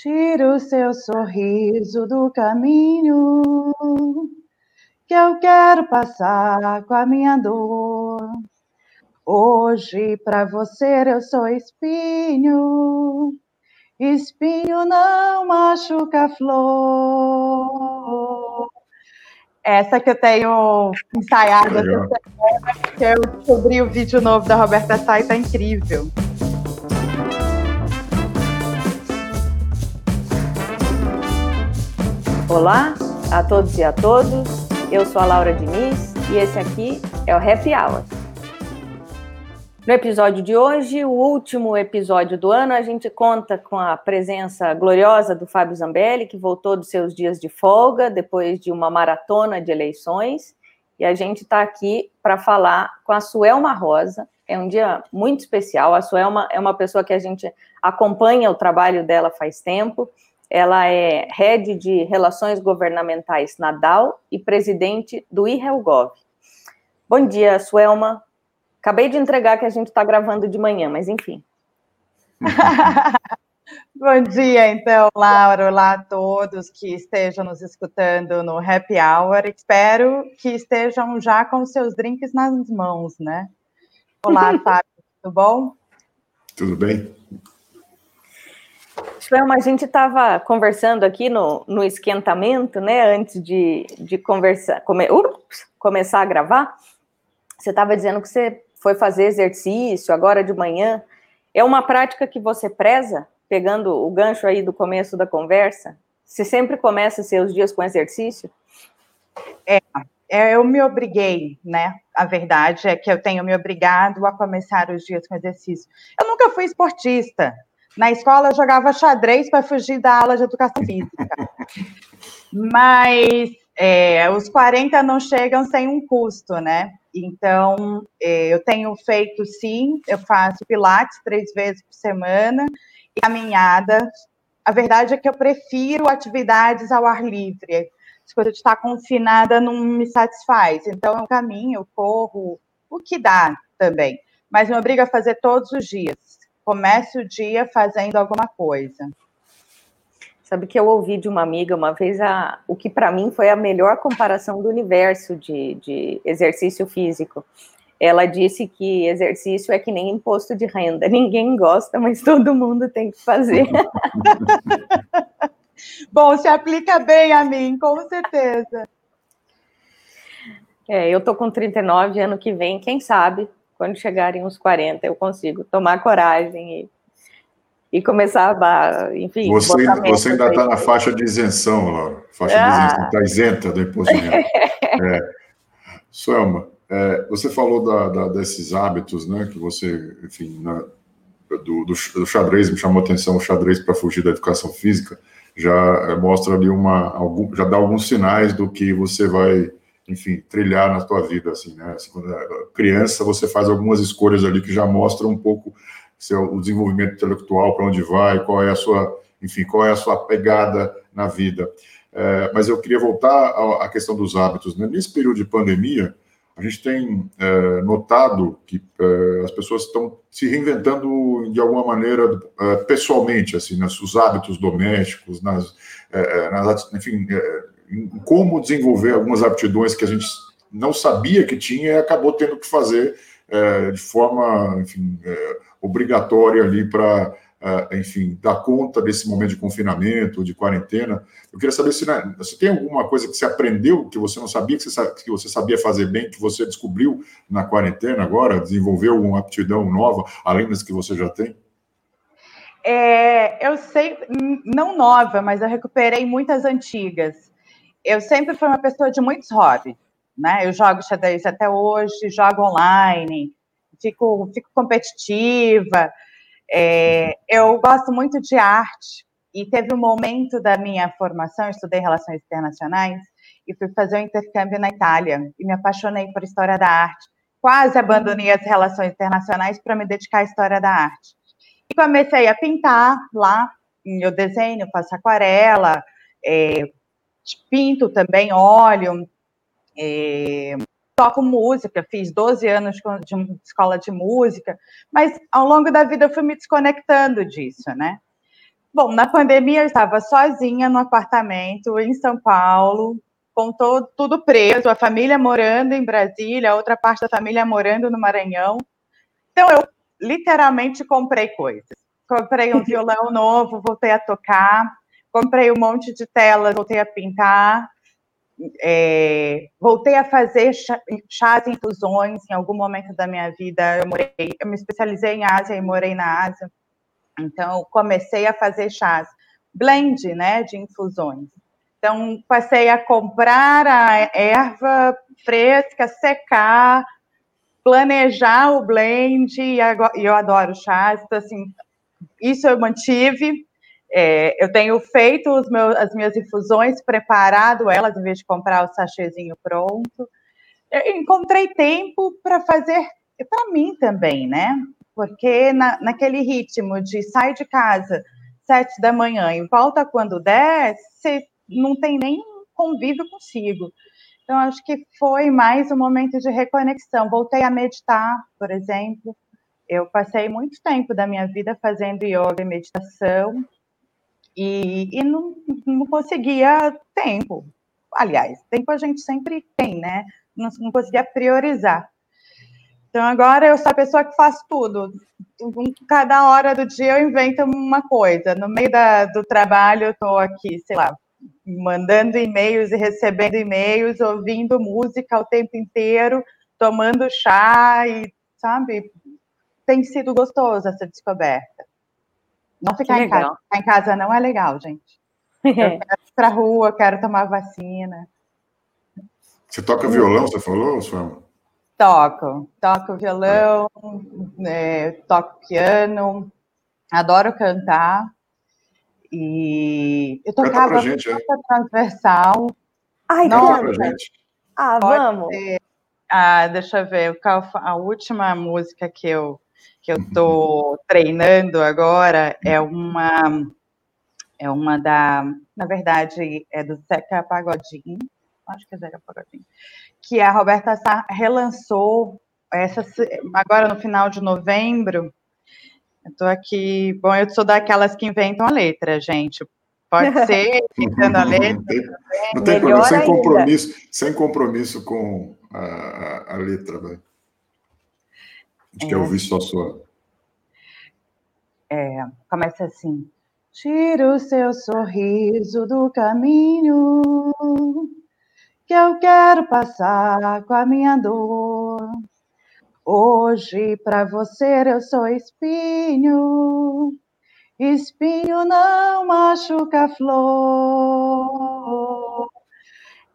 Tira o seu sorriso do caminho que eu quero passar com a minha dor. Hoje para você eu sou espinho, espinho não machuca flor. Essa que eu tenho ensaiado essa semana, porque eu descobri o vídeo novo da Roberta Sai, tá incrível. Olá a todos e a todas. Eu sou a Laura Diniz e esse aqui é o Happy Hour. No episódio de hoje, o último episódio do ano, a gente conta com a presença gloriosa do Fábio Zambelli, que voltou dos seus dias de folga depois de uma maratona de eleições. E a gente está aqui para falar com a Suelma Rosa. É um dia muito especial. A Suelma é uma pessoa que a gente acompanha o trabalho dela faz tempo ela é head de Relações Governamentais na DAO e presidente do IRELGOV. Bom dia, Suelma. Acabei de entregar que a gente está gravando de manhã, mas enfim. Bom dia, então, Laura. Olá a todos que estejam nos escutando no Happy Hour. Espero que estejam já com seus drinks nas mãos, né? Olá, Fábio, tudo bom? Tudo bem. Suelma, a gente estava conversando aqui no, no esquentamento, né, antes de, de conversar, come, ups, começar a gravar. Você estava dizendo que você foi fazer exercício agora de manhã. É uma prática que você preza, pegando o gancho aí do começo da conversa? Você sempre começa seus dias com exercício? É, é, eu me obriguei, né? A verdade é que eu tenho me obrigado a começar os dias com exercício. Eu nunca fui esportista, na escola eu jogava xadrez para fugir da aula de educação física. Mas é, os 40 não chegam sem um custo, né? Então, é, eu tenho feito sim, eu faço pilates três vezes por semana e caminhada. A verdade é que eu prefiro atividades ao ar livre. As coisas de estar confinada não me satisfaz. Então, eu caminho, eu corro, o que dá também. Mas me obriga a fazer todos os dias comece o dia fazendo alguma coisa. Sabe que eu ouvi de uma amiga uma vez a, o que para mim foi a melhor comparação do universo de, de exercício físico. Ela disse que exercício é que nem imposto de renda. Ninguém gosta, mas todo mundo tem que fazer. Bom, se aplica bem a mim, com certeza. É, eu tô com 39 ano que vem, quem sabe quando chegarem uns 40, eu consigo tomar coragem e, e começar a, enfim. Você, você ainda está na faixa de isenção, Laura. Faixa ah. de isenção, está isenta do imposto de renda. é. Suelma, é, você falou da, da, desses hábitos, né, que você, enfim, na, do, do, do, xadrez, me chamou a atenção o xadrez para fugir da educação física, já é, mostra ali uma, algum, já dá alguns sinais do que você vai enfim, trilhar na tua vida, assim, né? Assim, quando é criança, você faz algumas escolhas ali que já mostram um pouco seu, o desenvolvimento intelectual, para onde vai, qual é a sua, enfim, qual é a sua pegada na vida. É, mas eu queria voltar à, questão dos hábitos. Né? Nesse período de pandemia, a gente tem é, notado que é, as pessoas estão se reinventando de alguma maneira pessoalmente, assim, nos hábitos domésticos, nas, nas enfim, em como desenvolver algumas aptidões que a gente não sabia que tinha e acabou tendo que fazer é, de forma, enfim, é, obrigatória ali para, é, enfim, dar conta desse momento de confinamento, de quarentena. Eu queria saber se né, você tem alguma coisa que você aprendeu que você não sabia que você, que você sabia fazer bem, que você descobriu na quarentena agora, desenvolveu uma aptidão nova, além das que você já tem? É, eu sei, não nova, mas eu recuperei muitas antigas eu sempre fui uma pessoa de muitos hobbies, né? Eu jogo xadrez até hoje, jogo online, fico, fico competitiva. É, eu gosto muito de arte e teve um momento da minha formação, eu estudei relações internacionais e fui fazer um intercâmbio na Itália e me apaixonei por história da arte. Quase abandonei as relações internacionais para me dedicar à história da arte. E comecei a pintar lá, eu desenho, faço aquarela, é, pinto também, óleo, é, toco música, fiz 12 anos de escola de música, mas ao longo da vida eu fui me desconectando disso, né? Bom, na pandemia eu estava sozinha no apartamento em São Paulo, com todo, tudo preso, a família morando em Brasília, a outra parte da família morando no Maranhão. Então eu literalmente comprei coisas. Comprei um violão novo, voltei a tocar, comprei um monte de telas, voltei a pintar, é, voltei a fazer chás e infusões em algum momento da minha vida. Eu, morei, eu me especializei em Ásia e morei na Ásia. Então, comecei a fazer chás, blend, né, de infusões. Então, passei a comprar a erva fresca, secar, planejar o blend, e eu adoro chás, então, assim, isso eu mantive. É, eu tenho feito meus, as minhas infusões, preparado elas, em vez de comprar o sachêzinho pronto. Eu encontrei tempo para fazer para mim também, né? porque na, naquele ritmo de sai de casa sete da manhã e volta quando der, você não tem nem convívio consigo. Então, acho que foi mais um momento de reconexão. Voltei a meditar, por exemplo. Eu passei muito tempo da minha vida fazendo yoga e meditação e, e não, não conseguia tempo. Aliás, tempo a gente sempre tem, né? Não, não conseguia priorizar. Então agora eu sou a pessoa que faz tudo. Cada hora do dia eu invento uma coisa. No meio da, do trabalho eu estou aqui, sei lá, mandando e-mails e recebendo e-mails, ouvindo música o tempo inteiro, tomando chá e, sabe, tem sido gostoso essa descoberta. Não ficar em casa. Ficar em casa não é legal, gente. Eu quero ir pra rua, quero tomar vacina. Você toca violão, você falou, Suama? Toco, toco violão, é, toco piano, adoro cantar. E eu tocava Canta gente, é. transversal. Ai, Não, pra gente. Ah, vamos. Ah, deixa eu ver, a última música que eu que eu tô treinando agora é uma é uma da, na verdade, é do Zeca Pagodinho, acho que é Zeca Pagodinho, que a Roberta Sá relançou essa, agora no final de novembro. Eu tô aqui. Bom, eu sou daquelas que inventam a letra, gente. Pode ser, inventando a letra. Não tem, não tem problema, sem compromisso, sem compromisso com a, a, a letra, vai. A gente é. quer ouvir só sua. É, começa assim. Tira o seu sorriso do caminho que eu quero passar com a minha dor. Hoje para você eu sou espinho, espinho não machuca flor.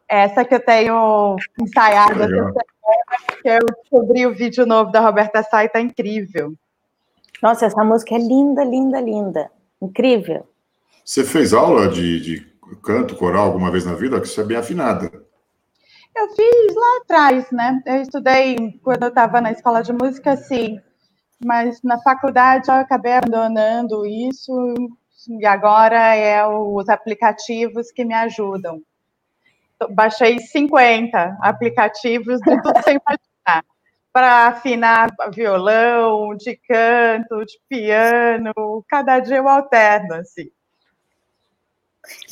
Essa que eu tenho ensaiado essa porque eu descobri o vídeo novo da Roberta e tá incrível. Nossa, essa música é linda, linda, linda. Incrível. Você fez aula de, de canto coral alguma vez na vida? Que você é bem afinada. Eu fiz lá atrás, né? Eu estudei quando eu estava na escola de música, sim. Mas na faculdade eu acabei abandonando isso e agora é os aplicativos que me ajudam. Baixei 50 aplicativos de tudo sem imaginar. Para afinar violão, de canto, de piano, cada dia eu alterno, assim.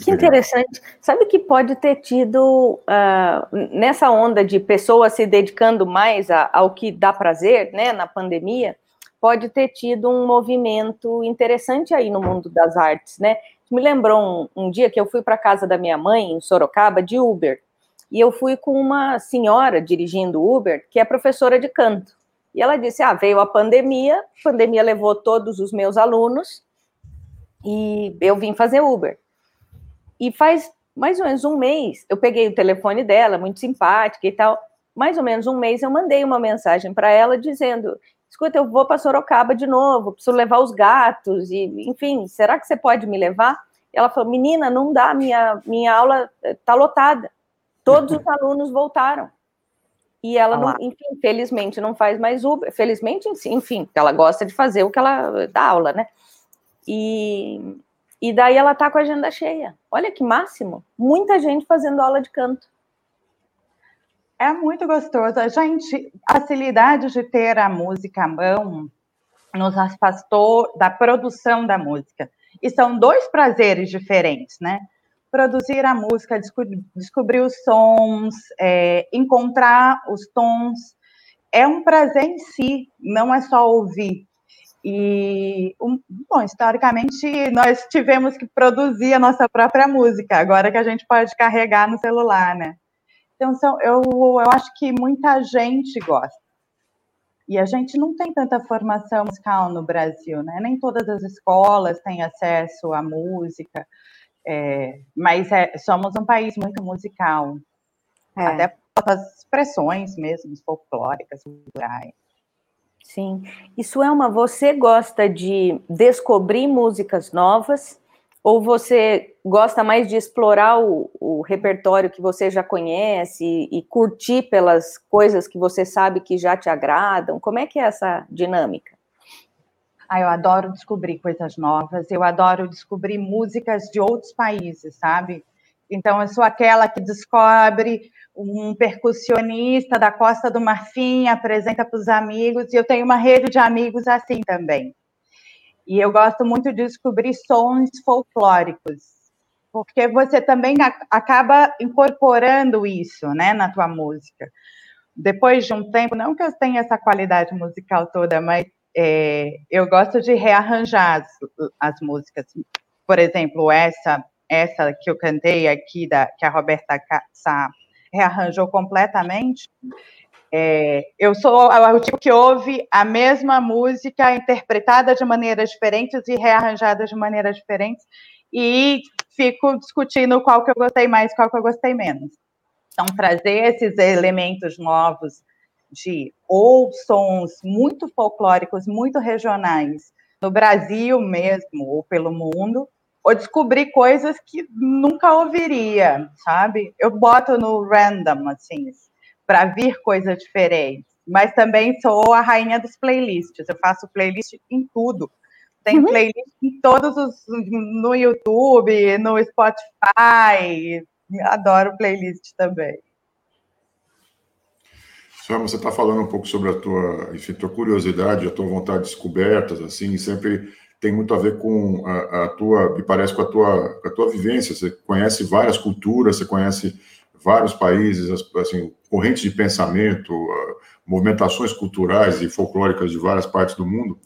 Que interessante. Sabe que pode ter tido, uh, nessa onda de pessoas se dedicando mais a, ao que dá prazer, né, na pandemia, pode ter tido um movimento interessante aí no mundo das artes, né? Me lembrou um, um dia que eu fui para casa da minha mãe, em Sorocaba, de Uber, e eu fui com uma senhora dirigindo Uber, que é professora de canto. E ela disse: Ah, veio a pandemia, a pandemia levou todos os meus alunos, e eu vim fazer Uber. E faz mais ou menos um mês, eu peguei o telefone dela, muito simpática e tal. Mais ou menos um mês eu mandei uma mensagem para ela dizendo: escuta, eu vou para Sorocaba de novo, preciso levar os gatos, e enfim, será que você pode me levar? Ela falou: menina, não dá, minha, minha aula está lotada. Todos os alunos voltaram. E ela, não, enfim, felizmente não faz mais Uber. Felizmente, enfim, ela gosta de fazer o que ela dá aula, né? E, e daí ela tá com a agenda cheia. Olha que máximo. Muita gente fazendo aula de canto. É muito gostoso. A gente, a facilidade de ter a música à mão nos afastou da produção da música. E são dois prazeres diferentes, né? Produzir a música, descobrir os sons, é, encontrar os tons, é um prazer em si, não é só ouvir. E, um, bom, historicamente, nós tivemos que produzir a nossa própria música, agora que a gente pode carregar no celular, né? Então, são, eu, eu acho que muita gente gosta. E a gente não tem tanta formação musical no Brasil, né? Nem todas as escolas têm acesso à música, é, mas é, somos um país muito musical. É. Até as expressões mesmo, folclóricas, culturais. Sim. Isso é uma. Você gosta de descobrir músicas novas ou você gosta mais de explorar o, o repertório que você já conhece e, e, curtir pelas coisas que você sabe que já te agradam? Como é que é essa dinâmica? Ah, eu adoro descobrir coisas novas, eu adoro descobrir músicas de outros países, sabe? Então, eu sou aquela que descobre um percussionista da Costa do Marfim, apresenta para os amigos, e eu tenho uma rede de amigos assim também. E eu gosto muito de descobrir sons folclóricos, porque você também acaba incorporando isso, né, na tua música. Depois de um tempo, não que eu tenha essa qualidade musical toda, mas é, eu gosto de rearranjar as, as músicas. Por exemplo, essa essa que eu cantei aqui, da, que a Roberta Sá rearranjou completamente, é, eu sou o tipo que ouve a mesma música interpretada de maneiras diferentes e rearranjada de maneiras diferentes, e fico discutindo qual que eu gostei mais, qual que eu gostei menos. Então, trazer esses elementos novos de ou sons muito folclóricos, muito regionais, no Brasil mesmo, ou pelo mundo, ou descobrir coisas que nunca ouviria, sabe? Eu boto no random, assim, para vir coisas diferentes. Mas também sou a rainha dos playlists. Eu faço playlist em tudo. Tem uhum. playlist em todos os. no YouTube, no Spotify. Adoro playlist também. Suama, você está falando um pouco sobre a tua, enfim, tua curiosidade, a tua vontade de descobertas, assim, sempre tem muito a ver com a, a, tua, me parece com a tua, com a tua vivência. Você conhece várias culturas, você conhece vários países, assim, correntes de pensamento, movimentações culturais e folclóricas de várias partes do mundo.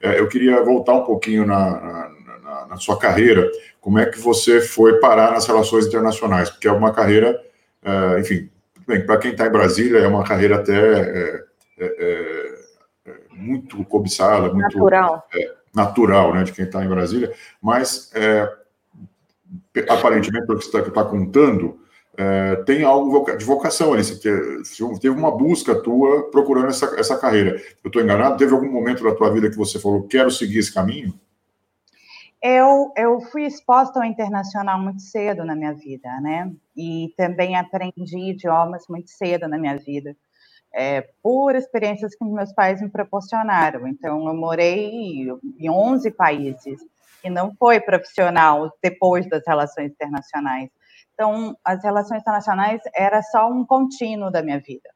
É, eu queria voltar um pouquinho na, na, na, sua carreira. Como é que você foi parar nas relações internacionais? Porque é uma carreira, é, enfim, para quem está em Brasília, é uma carreira até é, é, é muito cobiçada, muito natural. É, natural né, de quem está em Brasília, mas é, aparentemente, pelo que você está tá contando, é, tem algo de vocação ali. Teve uma busca tua procurando essa, essa carreira. Eu estou enganado? Teve algum momento da tua vida que você falou, quero seguir esse caminho? Eu, eu fui exposta ao internacional muito cedo na minha vida, né? E também aprendi idiomas muito cedo na minha vida é, por experiências que meus pais me proporcionaram. Então, eu morei em 11 países e não foi profissional depois das relações internacionais. Então, as relações internacionais era só um contínuo da minha vida.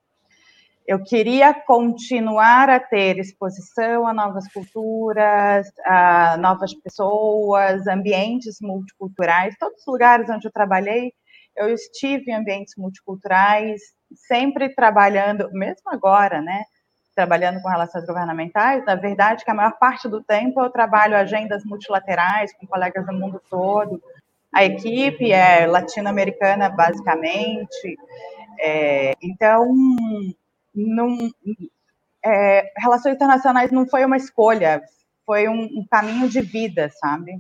Eu queria continuar a ter exposição a novas culturas, a novas pessoas, ambientes multiculturais. Todos os lugares onde eu trabalhei, eu estive em ambientes multiculturais, sempre trabalhando, mesmo agora, né? Trabalhando com relações governamentais, na verdade, que a maior parte do tempo eu trabalho agendas multilaterais com colegas do mundo todo. A equipe é latino-americana, basicamente. É, então, não, é, relações internacionais não foi uma escolha, foi um, um caminho de vida, sabe?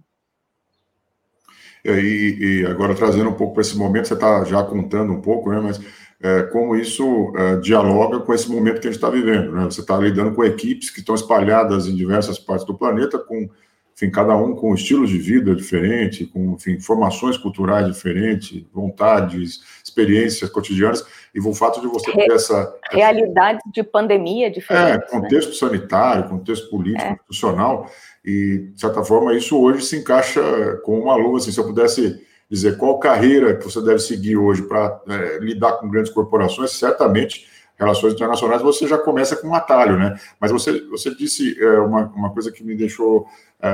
E, e, agora trazendo um pouco para esse momento, você está já contando um pouco, né? Mas é, como isso é, dialoga com esse momento que a gente está vivendo. Né? Você está lidando com equipes que estão espalhadas em diversas partes do planeta, com enfim, cada um com estilos de vida diferente, com enfim, formações culturais diferentes, vontades, experiências cotidianas, e o fato de você ter essa. Realidade de pandemia diferente. É, né? contexto né? sanitário, contexto político, é. institucional, e, de certa forma, isso hoje se encaixa com uma luva. Assim, se eu pudesse dizer qual carreira que você deve seguir hoje para é, lidar com grandes corporações, certamente relações internacionais, você já começa com um atalho, né? Mas você, você disse é, uma, uma coisa que me deixou. É,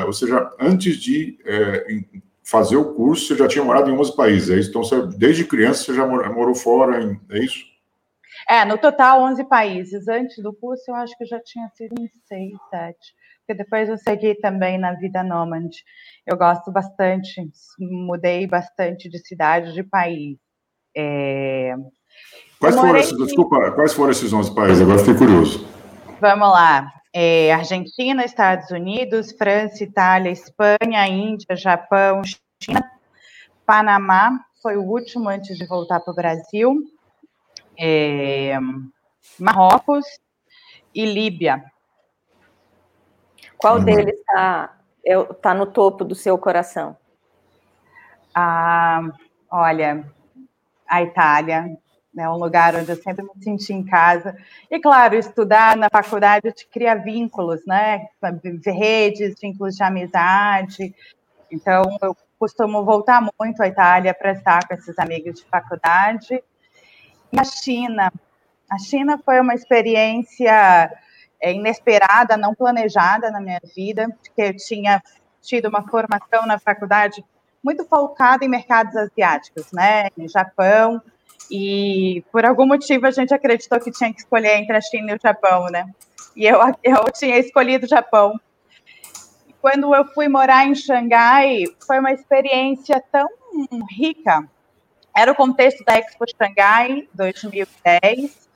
é, ou seja, antes de é, fazer o curso, você já tinha morado em 11 países, é isso? Então, você, desde criança, você já morou fora, em, é isso? É, no total, 11 países. Antes do curso, eu acho que já tinha sido em 6, 7. Porque depois eu segui também na vida nômade. Eu gosto bastante, mudei bastante de cidade, de país. É, Quais foram, esses, desculpa, quais foram esses 11 países? Agora fiquei curioso. Vamos lá. É, Argentina, Estados Unidos, França, Itália, Espanha, Índia, Japão, China, Panamá, foi o último antes de voltar para o Brasil, é, Marrocos e Líbia. Qual deles está tá no topo do seu coração? Ah, olha, a Itália, né, um lugar onde eu sempre me senti em casa. E, claro, estudar na faculdade te cria vínculos, né? Redes, vínculos de amizade. Então, eu costumo voltar muito à Itália para estar com esses amigos de faculdade. E a China. A China foi uma experiência é, inesperada, não planejada na minha vida, porque eu tinha tido uma formação na faculdade muito focada em mercados asiáticos, né? Em Japão, e por algum motivo a gente acreditou que tinha que escolher entre a China e o Japão, né? E eu, eu tinha escolhido o Japão. Quando eu fui morar em Xangai, foi uma experiência tão rica. Era o contexto da Expo Xangai 2010.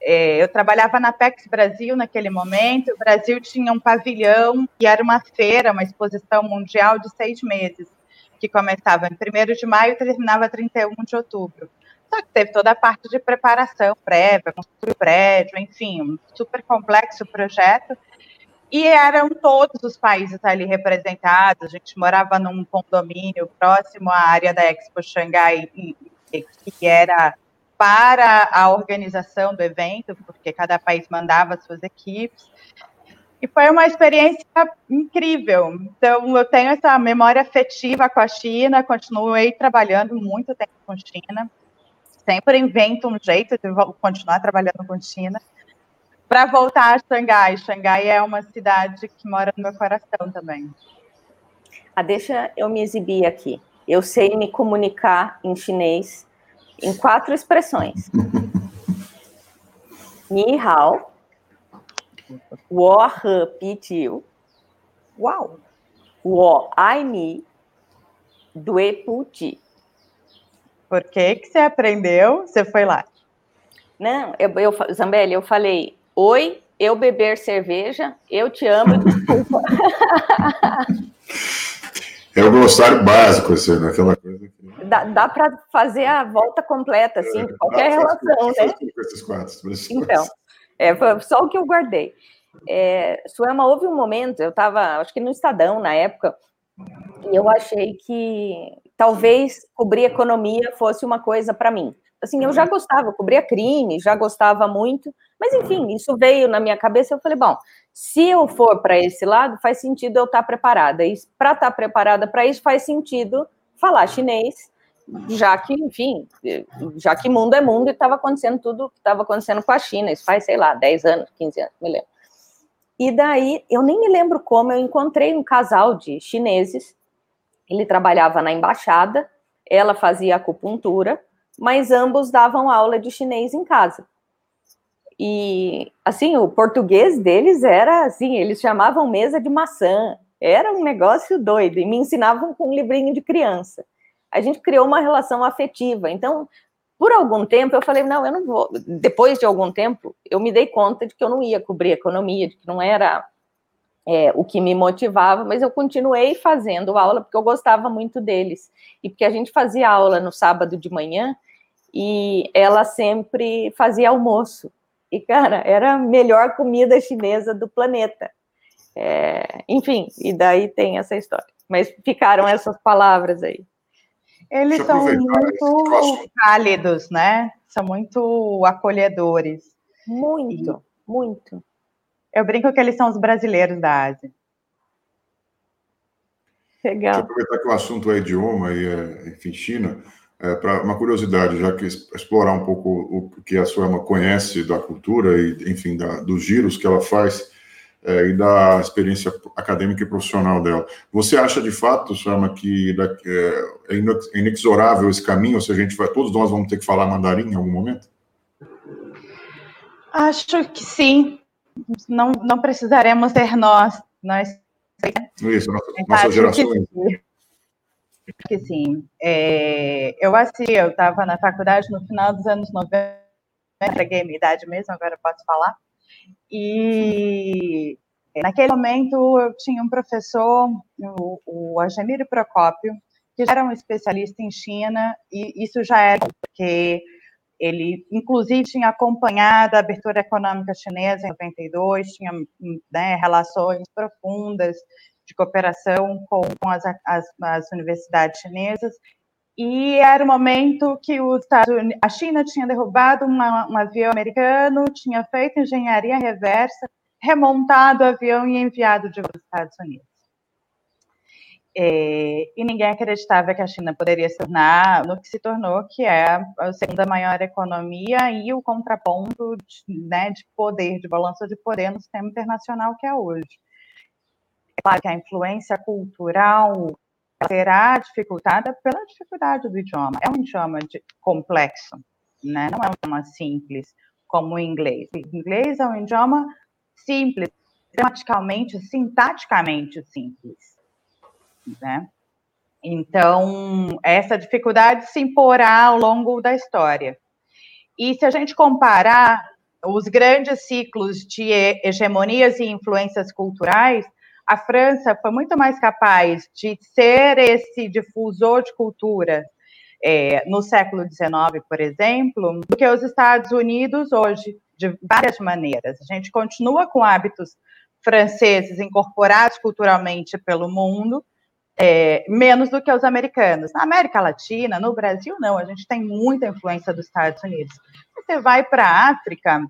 É, eu trabalhava na PEX Brasil naquele momento. O Brasil tinha um pavilhão e era uma feira, uma exposição mundial de seis meses, que começava em 1 de maio e terminava 31 de outubro. Só que teve toda a parte de preparação prévia, construir o prédio, enfim, um super complexo projeto. E eram todos os países ali representados. A gente morava num condomínio próximo à área da Expo Xangai, que era para a organização do evento, porque cada país mandava suas equipes. E foi uma experiência incrível. Então, eu tenho essa memória afetiva com a China, continuei trabalhando muito tempo com a China sempre invento um jeito de continuar trabalhando com China para voltar a Xangai. Xangai é uma cidade que mora no meu coração também. Ah, deixa eu me exibir aqui. Eu sei me comunicar em chinês em quatro expressões. Ni hao, wo he pi tiu, uau, wo ai mi, due pu ti. Por que, que você aprendeu? Você foi lá? Não, eu, eu, Zambelli, eu falei, oi, eu beber cerveja, eu te amo, desculpa. É o glossário básico, assim, naquela né? coisa. Que... Dá, dá para fazer a volta completa, assim, é, de qualquer relação, né? Esses esses então, é, foi só o que eu guardei. É, Suema, houve um momento, eu estava, acho que no Estadão, na época, e eu achei que talvez cobrir economia fosse uma coisa para mim. Assim, eu já uhum. gostava, eu cobria crime, já gostava muito, mas enfim, isso veio na minha cabeça. Eu falei, bom, se eu for para esse lado, faz sentido eu estar tá preparada. E para estar tá preparada para isso, faz sentido falar chinês, já que, enfim, já que mundo é mundo e estava acontecendo tudo que estava acontecendo com a China. Isso faz, sei lá, 10 anos, 15 anos, me lembro. E daí, eu nem me lembro como, eu encontrei um casal de chineses ele trabalhava na embaixada, ela fazia acupuntura, mas ambos davam aula de chinês em casa. E assim, o português deles era assim, eles chamavam mesa de maçã. Era um negócio doido e me ensinavam com um livrinho de criança. A gente criou uma relação afetiva. Então, por algum tempo eu falei, não, eu não vou. Depois de algum tempo, eu me dei conta de que eu não ia cobrir economia, de que não era é, o que me motivava, mas eu continuei fazendo aula porque eu gostava muito deles. E porque a gente fazia aula no sábado de manhã e ela sempre fazia almoço. E, cara, era a melhor comida chinesa do planeta. É, enfim, e daí tem essa história. Mas ficaram essas palavras aí. Eles são muito cálidos, né? São muito acolhedores. Muito, e... muito. Eu brinco que eles são os brasileiros da Ásia. Legal. Deixa eu aproveitar que o assunto é idioma e, é, enfim, China. é, para uma curiosidade, já que explorar um pouco o que a Suema conhece da cultura e, enfim, da, dos giros que ela faz é, e da experiência acadêmica e profissional dela. Você acha de fato, Suema, que é, é inexorável esse caminho? Ou seja, a gente vai, todos nós vamos ter que falar mandarim em algum momento? Acho que sim. Não, não precisaremos ser nós. Nós. Isso, nossa, nossa geração. Que que sim. É, eu assim, eu estava na faculdade no final dos anos 90, entreguei minha idade mesmo, agora posso falar. E naquele momento eu tinha um professor, o, o Agemiro Procópio, que já era um especialista em China, e isso já era porque ele, inclusive, tinha acompanhado a abertura econômica chinesa em 92, tinha né, relações profundas de cooperação com, com as, as, as, universidades chinesas. E era o momento que a China tinha derrubado uma, um avião americano, tinha feito engenharia reversa, remontado o avião e enviado de volta aos Estados Unidos. É, e ninguém acreditava que a China poderia se tornar no que se tornou, que é a segunda maior economia e o contraponto de, né, de poder, de balanço de poder no sistema internacional que é hoje. É claro que a influência cultural será dificultada pela dificuldade do idioma. É um idioma de, complexo, né? não é um idioma simples como o inglês. O inglês é um idioma simples, gramaticalmente, sintaticamente simples. Né? Então, essa dificuldade se imporá ao longo da história. E se a gente comparar os grandes ciclos de hegemonias e influências culturais, a França foi muito mais capaz de ser esse difusor de cultura é, no século XIX, por exemplo, do que os Estados Unidos hoje, de várias maneiras. A gente continua com hábitos franceses incorporados culturalmente pelo mundo, é, menos do que os americanos. Na América Latina, no Brasil, não, a gente tem muita influência dos Estados Unidos. Você vai para a África,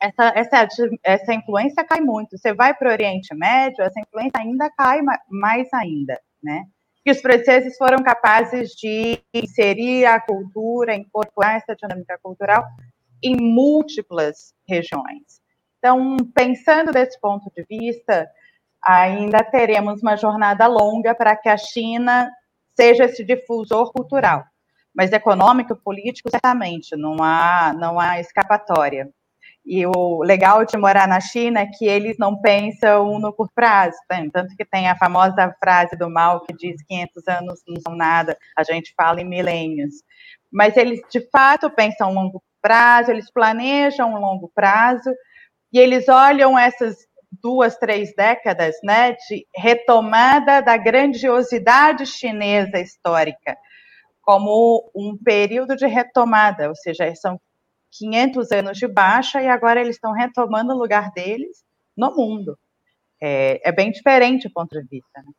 essa, essa, essa influência cai muito. Você vai para o Oriente Médio, essa influência ainda cai mais ainda, né? Que os franceses foram capazes de inserir a cultura, incorporar essa dinâmica cultural em múltiplas regiões. Então, pensando desse ponto de vista, ainda teremos uma jornada longa para que a China seja esse difusor cultural, mas econômico, político, certamente não há não há escapatória. E o legal de morar na China é que eles não pensam no curto prazo, tá? tanto que tem a famosa frase do mal que diz 500 anos não são nada, a gente fala em milênios. Mas eles, de fato, pensam longo prazo, eles planejam um longo prazo, e eles olham essas duas, três décadas né, de retomada da grandiosidade chinesa histórica como um período de retomada, ou seja, são 500 anos de baixa e agora eles estão retomando o lugar deles no mundo. É, é bem diferente o ponto de vista. Né?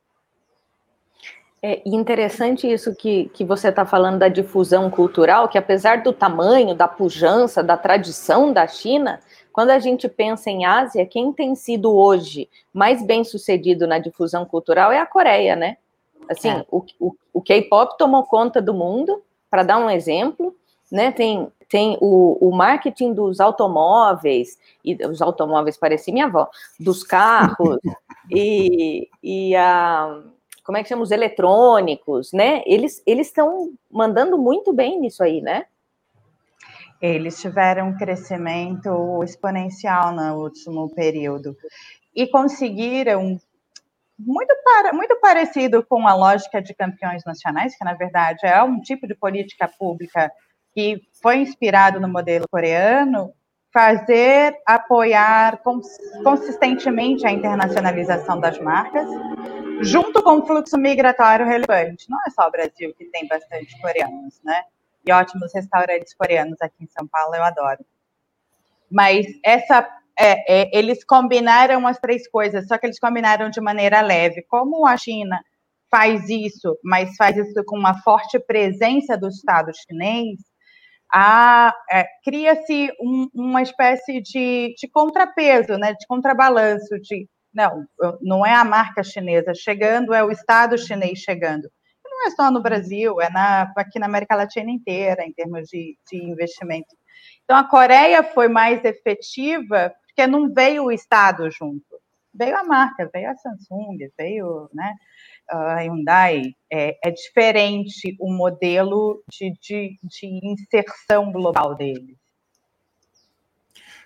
É interessante isso que, que você está falando da difusão cultural, que apesar do tamanho, da pujança, da tradição da China, quando a gente pensa em Ásia, quem tem sido hoje mais bem sucedido na difusão cultural é a Coreia, né? Assim, é. o, o, o K-pop tomou conta do mundo, para dar um exemplo, né? Tem tem o, o marketing dos automóveis, e os automóveis parecia minha avó, dos carros, e, e a, como é que chama, os eletrônicos, né? Eles estão mandando muito bem nisso aí, né? Eles tiveram um crescimento exponencial no último período e conseguiram muito, para, muito parecido com a lógica de campeões nacionais, que na verdade é um tipo de política pública que foi inspirado no modelo coreano, fazer apoiar consistentemente a internacionalização das marcas, junto com o fluxo migratório relevante. Não é só o Brasil que tem bastante coreanos, né? E ótimos restaurantes coreanos aqui em São Paulo, eu adoro. Mas essa, é, é, eles combinaram as três coisas, só que eles combinaram de maneira leve. Como a China faz isso, mas faz isso com uma forte presença do Estado chinês, é, cria-se um, uma espécie de, de, contrapeso, né, de contrabalanço, de não, não é a marca chinesa chegando, é o Estado chinês chegando. Não é só no Brasil, é na, aqui na América Latina inteira, em termos de, de investimento. Então, a Coreia foi mais efetiva porque não veio o Estado junto. Veio a marca, veio a Samsung, veio né, a Hyundai. É, é diferente o modelo de, de, de inserção global deles.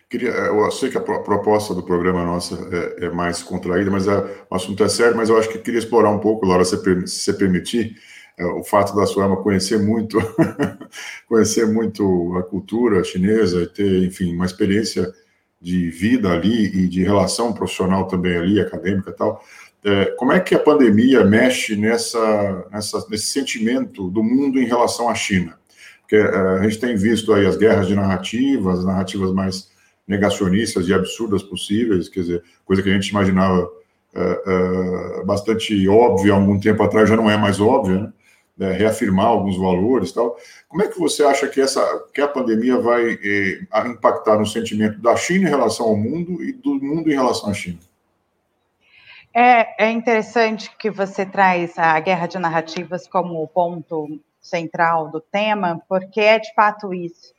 Queria, eu sei que a proposta do programa nossa é, é mais contraída, mas o assunto é sério, mas eu acho que queria explorar um pouco, Laura, se, você permitir, é, o fato da Suema conhecer muito, conhecer muito a cultura chinesa e ter, enfim, uma experiência de vida ali e de relação profissional também ali, acadêmica e tal. É, como é que a pandemia mexe nessa, nessa, nesse sentimento do mundo em relação à China? Porque é, a gente tem visto aí as guerras de narrativas, narrativas mais negacionistas e absurdas possíveis, quer dizer, coisa que a gente imaginava uh, uh, bastante óbvia há algum tempo atrás, já não é mais óbvia, né? É, reafirmar alguns valores tal. Como é que você acha que, essa, que a pandemia vai eh, impactar no sentimento da China em relação ao mundo e do mundo em relação à China? É, é interessante que você traz a guerra de narrativas como ponto central do tema, porque é de fato isso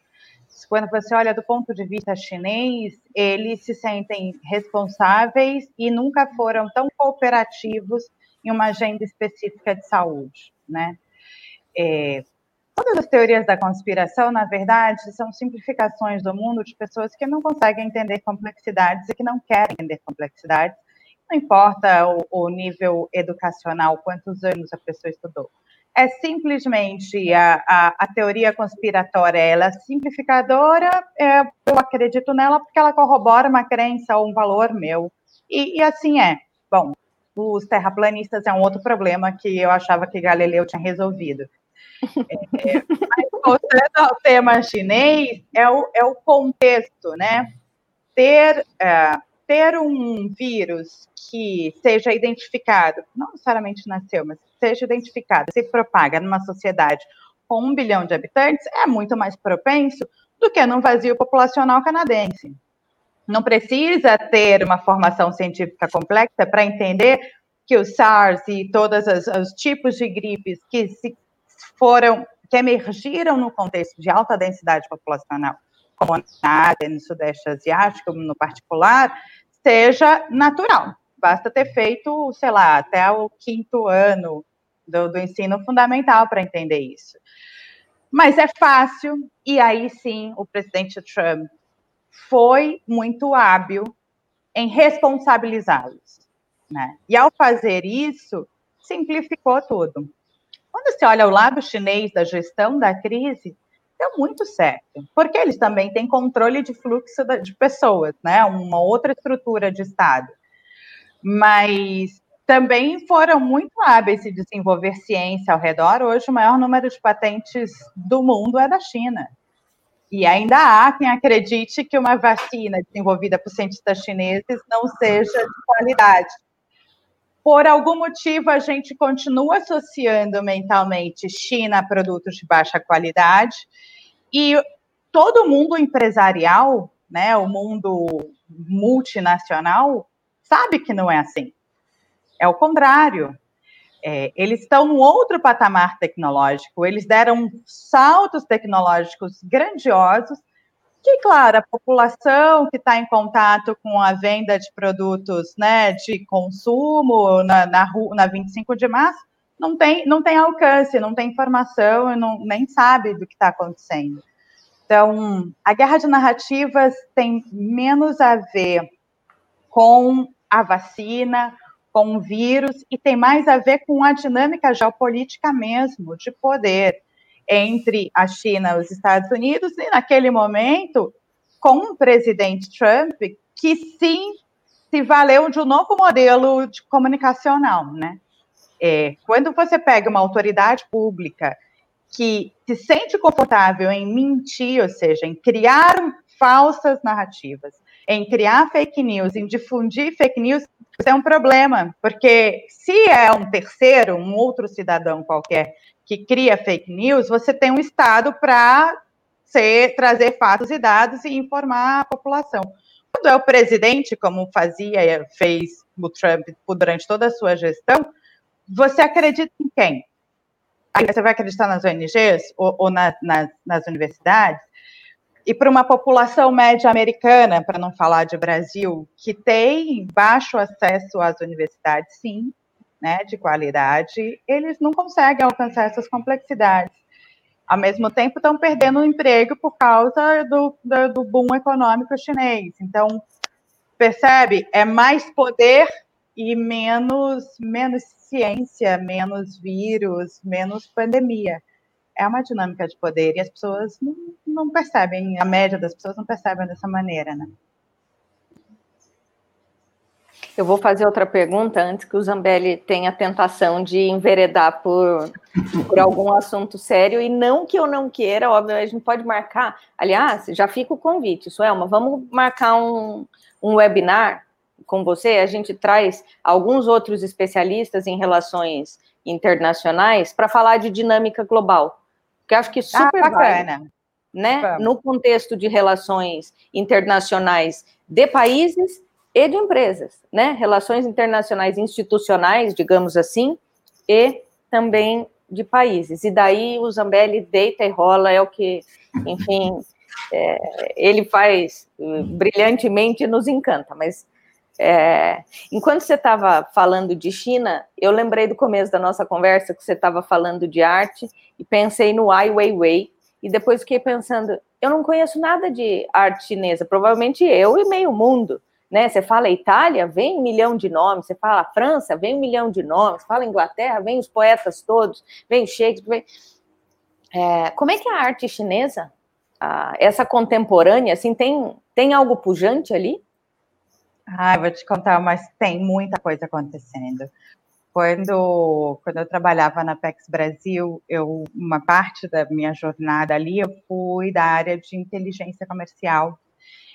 quando você olha do ponto de vista chinês, eles se sentem responsáveis e nunca foram tão cooperativos em uma agenda específica de saúde, né? É, todas as teorias da conspiração, na verdade, são simplificações do mundo de pessoas que não conseguem entender complexidades e que não querem entender complexidades. Não importa o, o nível educacional, quantos anos a pessoa estudou é simplesmente a, a, a, teoria conspiratória, ela é simplificadora, é, eu acredito nela porque ela corrobora uma crença ou um valor meu. E, e, assim é. Bom, os terraplanistas é um outro problema que eu achava que Galileu tinha resolvido. É, mas voltando ao tema chinês, é o, é o contexto, né? Ter, é, ter um vírus que seja identificado, não necessariamente nasceu, mas seja identificado, se propaga numa sociedade com um bilhão de habitantes, é muito mais propenso do que num vazio populacional canadense. Não precisa ter uma formação científica complexa para entender que o SARS e todos os, os tipos de gripes que se foram, que emergiram no contexto de alta densidade populacional, na Ásia, no Sudeste Asiático, no particular, seja natural. Basta ter feito, sei lá, até o quinto ano do, do ensino fundamental para entender isso. Mas é fácil, e aí sim o presidente Trump foi muito hábil em responsabilizá-los. Né? E ao fazer isso, simplificou tudo. Quando você olha o lado chinês da gestão da crise, deu muito certo, porque eles também têm controle de fluxo de pessoas, né? Uma outra estrutura de Estado mas também foram muito hábeis em desenvolver ciência ao redor. Hoje, o maior número de patentes do mundo é da China. E ainda há quem acredite que uma vacina desenvolvida por cientistas chineses não seja de qualidade. Por algum motivo, a gente continua associando mentalmente China a produtos de baixa qualidade. E todo mundo empresarial, né, o mundo multinacional, sabe que não é assim. É o contrário. É, eles estão num outro patamar tecnológico, eles deram saltos tecnológicos grandiosos, que, claro, a população que está em contato com a venda de produtos né, de consumo na, na, na 25 de março, não tem, não tem alcance, não tem informação e não, nem sabe do que está acontecendo. Então, a guerra de narrativas tem menos a ver com a vacina, com o vírus, e tem mais a ver com a dinâmica geopolítica mesmo, de poder entre a China e os Estados Unidos, e naquele momento, com o presidente Trump, que sim se valeu de um novo modelo de comunicacional, né? É, quando você pega uma autoridade pública que se sente confortável em mentir, ou seja, em criar falsas narrativas, em criar fake news, em difundir fake news, isso é um problema, porque se é um terceiro, um outro cidadão qualquer que cria fake news, você tem um Estado para trazer fatos e dados e informar a população. Quando é o presidente, como fazia, fez o Trump durante toda a sua gestão, você acredita em quem? Você vai acreditar nas ONGs ou, ou na, nas, nas universidades? E para uma população média americana, para não falar de Brasil, que tem baixo acesso às universidades, sim, né, de qualidade, eles não conseguem alcançar essas complexidades. Ao mesmo tempo, estão perdendo o emprego por causa do, do, do boom econômico chinês. Então, percebe? É mais poder e menos, menos ciência, menos vírus, menos pandemia. É uma dinâmica de poder e as pessoas não, não percebem, a média das pessoas não percebem dessa maneira, né? Eu vou fazer outra pergunta antes que o Zambelli tenha a tentação de enveredar por, por algum assunto sério, e não que eu não queira, óbvio, a gente pode marcar. Aliás, já fica o convite, Suelma, vamos marcar um, um webinar com você, a gente traz alguns outros especialistas em relações internacionais para falar de dinâmica global, que acho que ah, super ah, bacana. Vale, né? Vamos. No contexto de relações internacionais de países e de empresas, né? Relações internacionais institucionais, digamos assim, e também de países. E daí o Zambelli deita e rola, é o que, enfim, é, ele faz brilhantemente e nos encanta, mas é, enquanto você estava falando de China, eu lembrei do começo da nossa conversa que você estava falando de arte e pensei no Ai Weiwei e depois fiquei pensando, eu não conheço nada de arte chinesa, provavelmente eu e meio mundo, né? Você fala Itália, vem um milhão de nomes, você fala França, vem um milhão de nomes, fala Inglaterra, vem os poetas todos, vem Shakespeare. Vem... É, como é que é a arte chinesa, essa contemporânea, assim, tem, tem algo pujante ali? Ah, vou te contar, mas tem muita coisa acontecendo. Quando, quando eu trabalhava na PEX Brasil, eu, uma parte da minha jornada ali, eu fui da área de inteligência comercial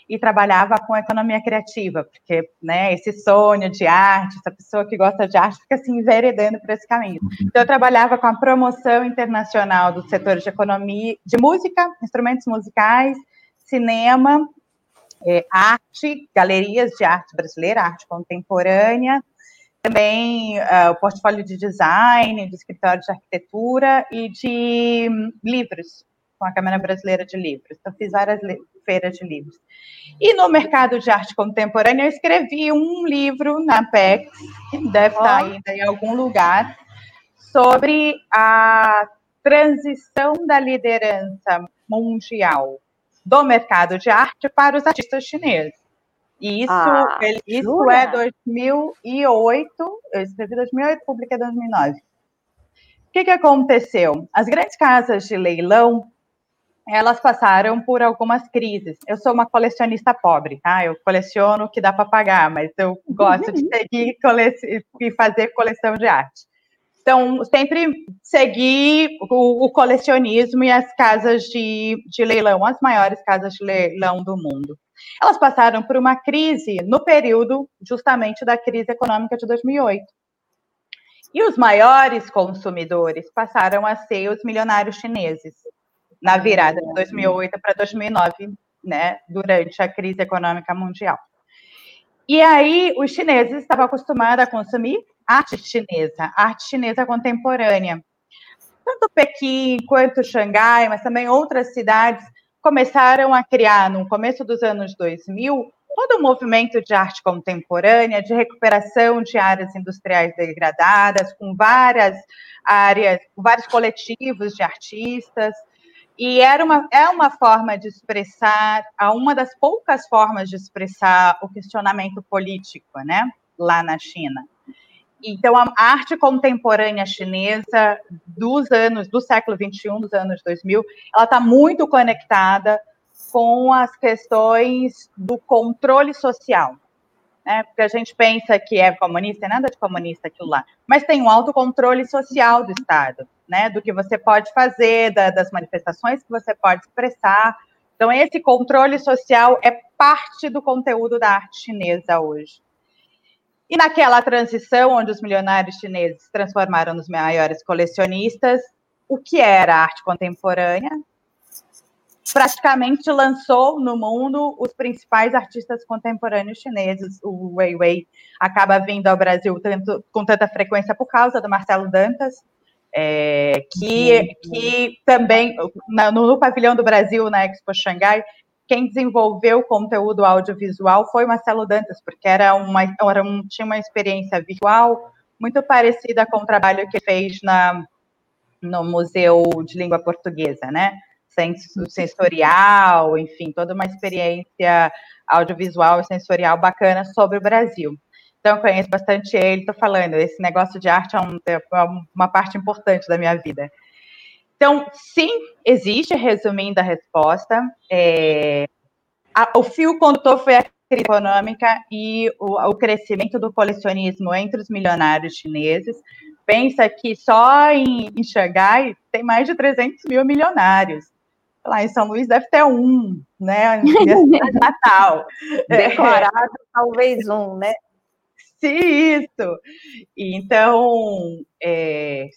e trabalhava com economia criativa, porque né, esse sonho de arte, essa pessoa que gosta de arte fica se enveredando por esse caminho. Uhum. Então, eu trabalhava com a promoção internacional do setor de economia, de música, instrumentos musicais, cinema é, arte, galerias de arte brasileira, arte contemporânea, também uh, o portfólio de design, de escritório de arquitetura e de um, livros, com a Câmara Brasileira de Livros. Então, fiz várias feiras de livros. E no mercado de arte contemporânea, eu escrevi um livro na PEX, que deve oh. estar ainda em algum lugar, sobre a transição da liderança mundial do mercado de arte para os artistas chineses. E isso, ah, ele, isso é 2008, eu escrevi 2008, publiquei 2009. O que, que aconteceu? As grandes casas de leilão, elas passaram por algumas crises. Eu sou uma colecionista pobre, tá? Eu coleciono o que dá para pagar, mas eu gosto de seguir e fazer coleção de arte. Então, sempre segui o, o, colecionismo e as casas de, de leilão, as maiores casas de leilão do mundo. Elas passaram por uma crise no período justamente da crise econômica de 2008. E os maiores consumidores passaram a ser os milionários chineses, na virada de 2008 para 2009, né, durante a crise econômica mundial. E aí, os chineses estavam acostumados a consumir arte chinesa, arte chinesa contemporânea. Tanto Pequim quanto Xangai, mas também outras cidades começaram a criar, no começo dos anos 2000, todo um movimento de arte contemporânea, de recuperação de áreas industriais degradadas, com várias áreas, vários coletivos de artistas. E era uma, é uma forma de expressar, uma das poucas formas de expressar o questionamento político, né, lá na China. Então, a arte contemporânea chinesa dos anos do século 21, dos anos 2000, ela está muito conectada com as questões do controle social. Né? Porque a gente pensa que é comunista, é nada de comunista aquilo lá, mas tem um autocontrole social do Estado, né? do que você pode fazer, da, das manifestações que você pode expressar. Então, esse controle social é parte do conteúdo da arte chinesa hoje. E naquela transição, onde os milionários chineses se transformaram nos maiores colecionistas, o que era arte contemporânea praticamente lançou no mundo os principais artistas contemporâneos chineses. O Weiwei acaba vindo ao Brasil tanto, com tanta frequência por causa do Marcelo Dantas, é, que, que também, no, no, pavilhão do Brasil, na Expo Xangai, quem desenvolveu o conteúdo audiovisual foi Marcelo Dantas, porque era uma, era um, tinha uma experiência visual muito parecida com o trabalho que fez na, no Museu de Língua Portuguesa, né? Sensorial, enfim, toda uma experiência audiovisual e sensorial bacana sobre o Brasil. Então, eu conheço bastante ele, estou falando, esse negócio de arte é, um, é, uma parte importante da minha vida. Então, sim, existe, resumindo a resposta, é, a, o fio condutor foi a crise econômica e o, o, crescimento do colecionismo entre os milionários chineses. Pensa que só em, em Xangai tem mais de 300 mil milionários. Lá em São Luís deve ter um, né? Natal. Decorado, é. talvez um, né? Isso! Então, é,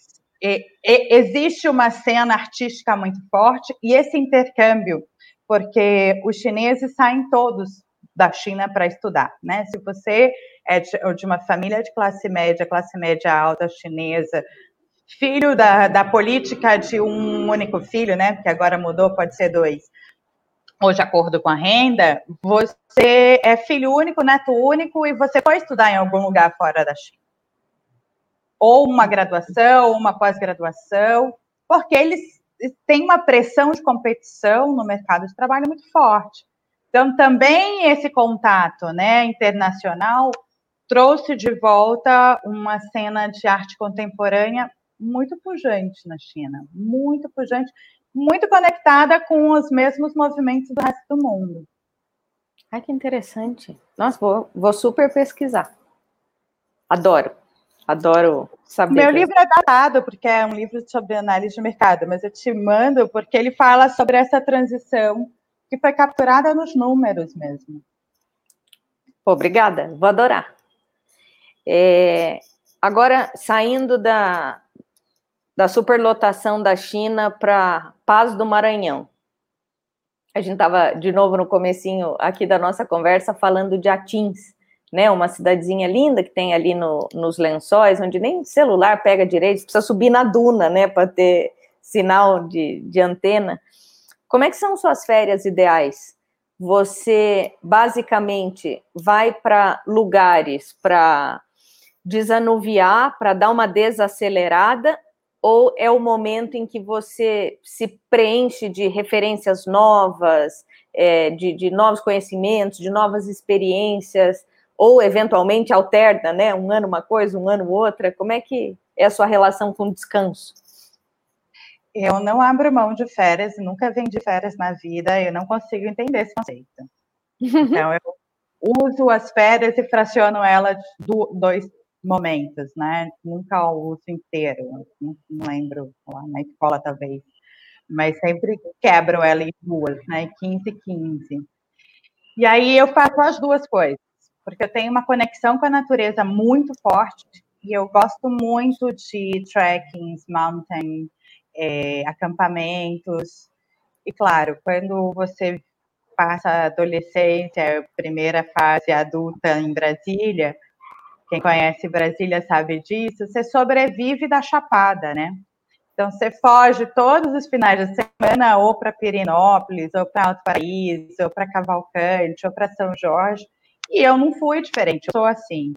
é, é, existe uma cena artística muito forte e esse intercâmbio, porque os chineses saem todos da China para estudar, né? Se você é de, de, uma família de classe média, classe média alta chinesa, filho da, da política de um único filho, né? Porque agora mudou, pode ser dois ou de acordo com a renda, você é filho único, neto único e você foi estudar em algum lugar fora da China. Ou uma graduação, uma pós-graduação, porque eles têm uma pressão de competição no mercado de trabalho muito forte. Então, também esse contato né, internacional trouxe de volta uma cena de arte contemporânea muito pujante na China, muito pujante, muito conectada com os mesmos movimentos do resto do mundo. Ai, que interessante. Nossa, vou, vou super pesquisar. Adoro. Adoro saber. Meu livro é datado, porque é um livro sobre análise de mercado, mas eu te mando porque ele fala sobre essa transição que foi capturada nos números mesmo. Obrigada, vou adorar. É, agora, saindo da, da superlotação da China para Paz do Maranhão. A gente estava de novo no comecinho aqui da nossa conversa falando de Atins, né? Uma cidadezinha linda que tem ali no, nos lençóis, onde nem celular pega direito, precisa subir na duna, né, para ter sinal de, de antena. Como é que são suas férias ideais? Você basicamente vai para lugares para desanuviar, para dar uma desacelerada ou é o momento em que você se preenche de referências novas, é, de, de, novos conhecimentos, de novas experiências, ou eventualmente alterna, né? Um ano uma coisa, um ano outra. Como é que é a sua relação com o descanso? Eu não abro mão de férias, nunca vendi férias na vida, eu não consigo entender esse conceito. Então, eu uso as férias e fraciono elas dois momentos, né? Nunca o uso inteiro, não, não lembro, lá na escola talvez, mas sempre quebro ela em duas, né? 15 e 15. E aí eu faço as duas coisas, porque eu tenho uma conexão com a natureza muito forte e eu gosto muito de trekkings, mountain, é, acampamentos. E claro, quando você passa a adolescência, primeira fase adulta em Brasília, quem conhece Brasília sabe disso, você sobrevive da chapada, né? Então você foge todos os finais de semana ou para Pirinópolis, ou para Alto Paraíso, ou para Cavalcante, ou para São Jorge. E eu não fui diferente, eu sou assim.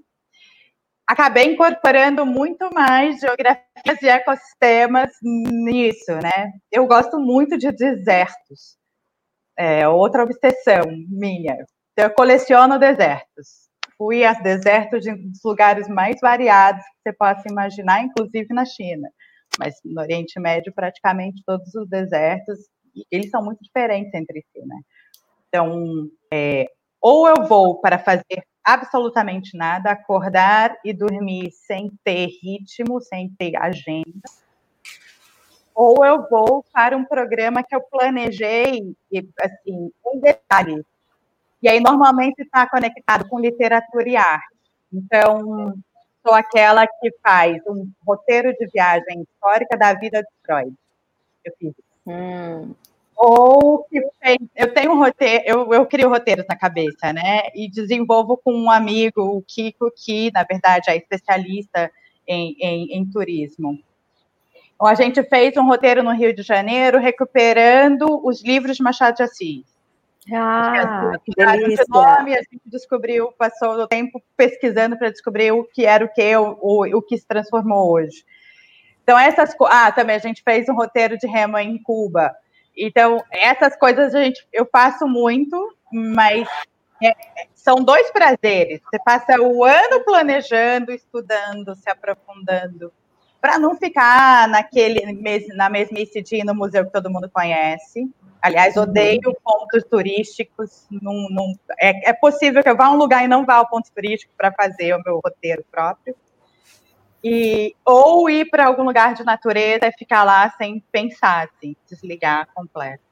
Acabei incorporando muito mais geografias e ecossistemas nisso, né? Eu gosto muito de desertos. É outra obsessão minha. Então, eu coleciono desertos fui a desertos de lugares mais variados que você possa imaginar, inclusive na China. Mas no Oriente Médio, praticamente todos os desertos, eles são muito diferentes entre si, né? Então, é, ou eu vou para fazer absolutamente nada, acordar e dormir sem ter ritmo, sem ter agenda, ou eu vou para um programa que eu planejei, assim, em detalhes, e aí, normalmente, está conectado com literatura e arte. Então, sou aquela que faz um roteiro de viagem histórica da vida de Freud. Eu fiz. Hum. Ou que eu tenho um roteiro, eu, eu crio roteiros na cabeça, né? E desenvolvo com um amigo, o Kiko, que, na verdade, é especialista em, em, em turismo. Então, a gente fez um roteiro no Rio de Janeiro, recuperando os livros de Machado de Assis. Ah, que delícia. De nome, a gente descobriu, passou o tempo pesquisando para descobrir o que era o que, o, o, o que se transformou hoje. Então, essas Ah, também a gente fez um roteiro de remo em Cuba. Então, essas coisas a gente, eu faço muito, mas é, são dois prazeres. Você passa o ano planejando, estudando, se aprofundando, para não ficar naquele na mesmice de ir no museu que todo mundo conhece. Aliás, odeio pontos turísticos. Não, não, é, é possível que eu vá a um lugar e não vá ao ponto turístico para fazer o meu roteiro próprio. E, ou ir para algum lugar de natureza e ficar lá sem pensar, assim, desligar completo.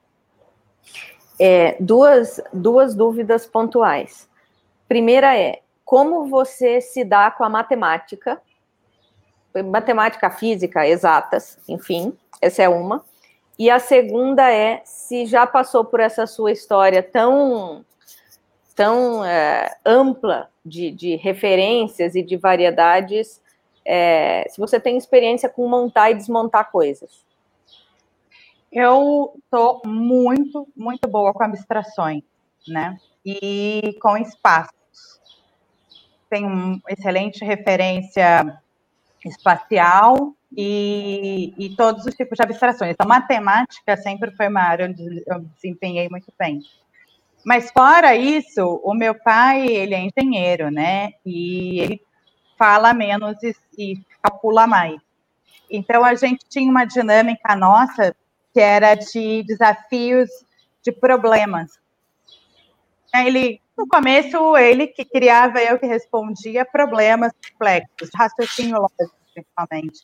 É, duas, duas dúvidas pontuais. Primeira é, como você se dá com a matemática? Matemática, física, exatas, enfim, essa é uma. E a segunda é se já passou por essa sua história tão, tão é, ampla de, de referências e de variedades, é, se você tem experiência com montar e desmontar coisas. Eu estou muito, muito boa com abstrações, né? E com espaços. Tenho uma excelente referência espacial e, e, todos os tipos de abstrações. Então, matemática sempre foi uma área onde eu desempenhei muito bem. Mas fora isso, o meu pai, ele é engenheiro, né? E ele fala menos e, e calcula mais. Então, a gente tinha uma dinâmica nossa que era de desafios de problemas. Ele, no começo, ele que criava, eu que respondia problemas complexos, raciocínio lógico, principalmente.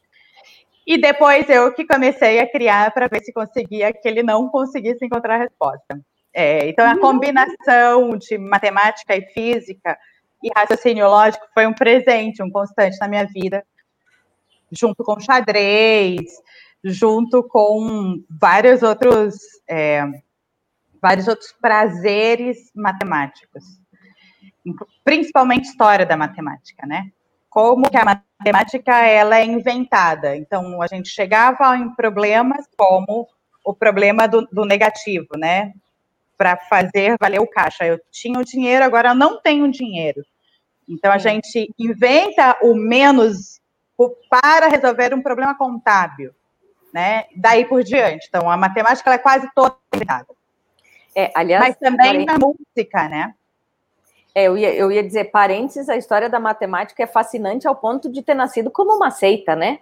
E depois eu que comecei a criar para ver se conseguia que ele não conseguisse encontrar a resposta. É, então, a combinação de matemática e física e raciocínio lógico foi um presente, um constante na minha vida, junto com xadrez, junto com vários outros, é, vários outros prazeres matemáticos, principalmente história da matemática, né? Como que a matemática ela é inventada. Então a gente chegava em problemas como o problema do, do negativo, né? Para fazer valer o caixa. Eu tinha o dinheiro, agora eu não tenho dinheiro. Então a gente inventa o menos para resolver um problema contábil né? Daí por diante. Então, a matemática é quase toda limitada. É, aliás, Mas também na música, né? É, eu, ia, eu ia dizer, parênteses, a história da matemática é fascinante ao ponto de ter nascido como uma seita, né?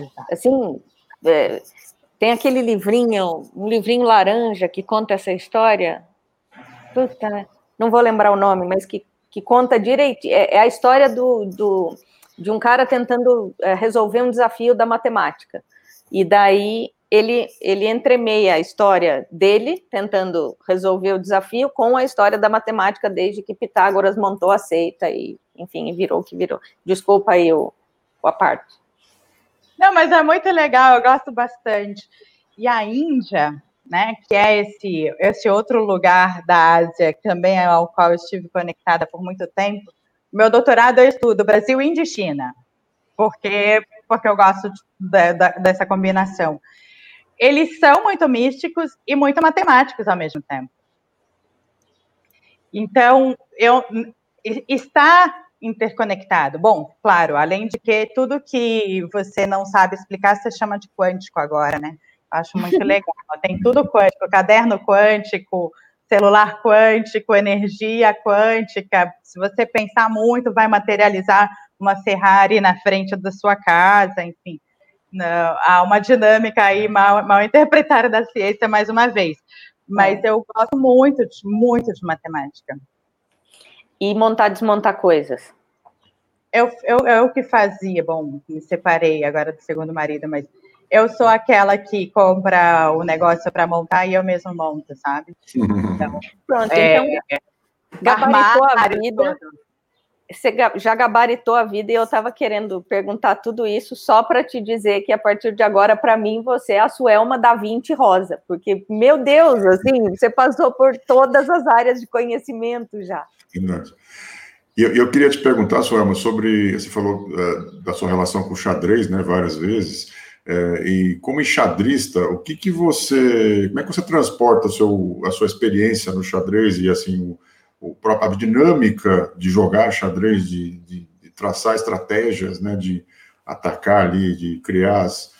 Exato. Assim, é, tem aquele livrinho, um livrinho laranja que conta essa história. Puta, não vou lembrar o nome, mas que, que conta direito. É, é a história do, do, de um cara tentando é, resolver um desafio da matemática. E daí ele, ele entremeia a história dele, tentando resolver o desafio, com a história da matemática, desde que Pitágoras montou a seita e, enfim, virou o que virou. Desculpa aí o, a parte. Não, mas é muito legal, eu gosto bastante. E a Índia, né, que é esse, esse outro lugar da Ásia, que também é ao qual eu estive conectada por muito tempo, meu doutorado eu estudo Brasil, Índia e China, porque porque eu gosto de, de, dessa combinação. Eles são muito místicos e muito matemáticos ao mesmo tempo. Então, eu, está interconectado. Bom, claro, além de que tudo que você não sabe explicar, você chama de quântico agora, né? Acho muito legal. Tem tudo quântico, caderno quântico, celular quântico, energia quântica. Se você pensar muito, vai materializar uma Ferrari na frente da sua casa, enfim. Não, há uma dinâmica aí mal, mal interpretada da ciência, mais uma vez. Mas é. eu gosto muito, de, muito de matemática. E montar, desmontar coisas? Eu, eu, eu que fazia, bom, me separei agora do segundo marido, mas eu sou aquela que compra o negócio para montar e eu mesmo monto, sabe? Então, Pronto, é, então, é, gabaritou a vida. Todo você já gabaritou a vida e eu estava querendo perguntar tudo isso só para te dizer que a partir de agora, para mim, você é a Suelma da 20 Rosa, porque, meu Deus, assim, você passou por todas as áreas de conhecimento já. E eu, eu queria te perguntar, Suelma, sobre, você falou uh, da sua relação com o xadrez, né, várias vezes, É, e como enxadrista, o que, que você, como é que você transporta seu, a sua experiência no xadrez e assim o, o a dinâmica de jogar xadrez, de, de, de, traçar estratégias, né, de atacar ali, de criar as,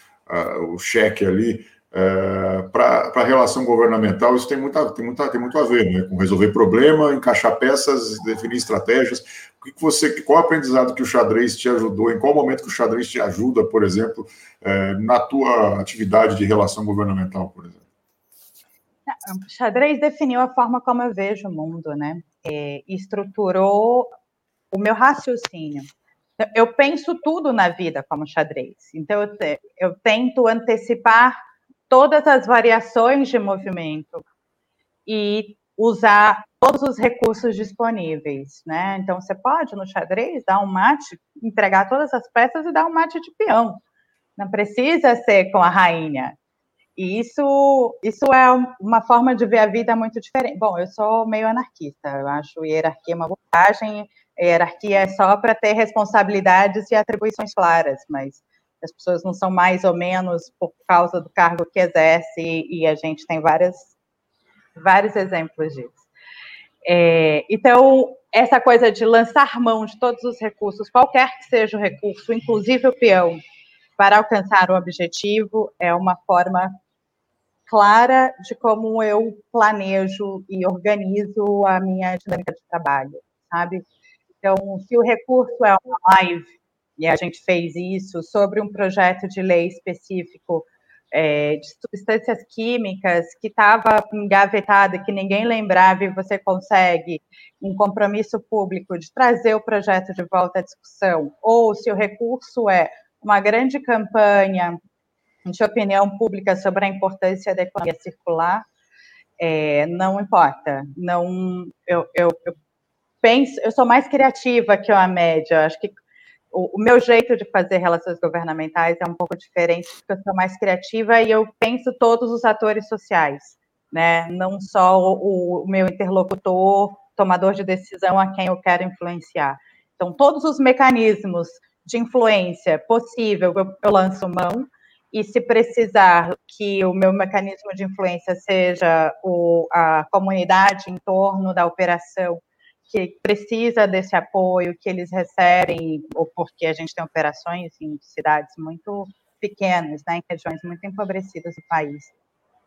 o cheque ali, é, para a relação governamental, isso tem, muita, tem, muita, tem muito a ver, né? Com resolver problema, encaixar peças, definir estratégias. O que você, qual aprendizado que o xadrez te ajudou? Em qual momento que o xadrez te ajuda, por exemplo, é, na tua atividade de relação governamental, por exemplo? O xadrez definiu a forma como eu vejo o mundo, né? É, estruturou o meu raciocínio. Eu penso tudo na vida como xadrez. Então, eu, eu tento antecipar todas as variações de movimento e usar todos os recursos disponíveis, né? Então você pode no xadrez dar um mate, entregar todas as peças e dar um mate de peão. Não precisa ser com a rainha. E isso, isso é uma forma de ver a vida muito diferente. Bom, eu sou meio anarquista, eu acho hierarquia uma vantagem, hierarquia é só para ter responsabilidades e atribuições claras, mas as pessoas não são mais ou menos por causa do cargo que exerce, e a gente tem várias, vários exemplos disso. É, então, essa coisa de lançar mão de todos os recursos, qualquer que seja o recurso, inclusive o peão, para alcançar o objetivo, é uma forma clara de como eu planejo e organizo a minha dinâmica de trabalho, sabe? Então, se o recurso é uma live e a gente fez isso sobre um projeto de lei específico é, de substâncias químicas que estava engavetado, que ninguém lembrava, e você consegue um compromisso público de trazer o projeto de volta à discussão, ou se o recurso é uma grande campanha de opinião pública sobre a importância da economia circular, é, não importa. Não, eu, eu, eu penso, eu sou mais criativa que a média. Acho que o, o, meu jeito de fazer relações governamentais é um pouco diferente, porque eu sou mais criativa e eu penso todos os atores sociais, né? Não só o, o meu interlocutor, tomador de decisão a quem eu quero influenciar. Então, todos os mecanismos de influência possível eu, eu lanço mão, e se precisar que o meu mecanismo de influência seja o, a comunidade em torno da operação que precisa desse apoio que eles recebem, ou porque a gente tem operações em cidades muito pequenas, né, em regiões muito empobrecidas do país.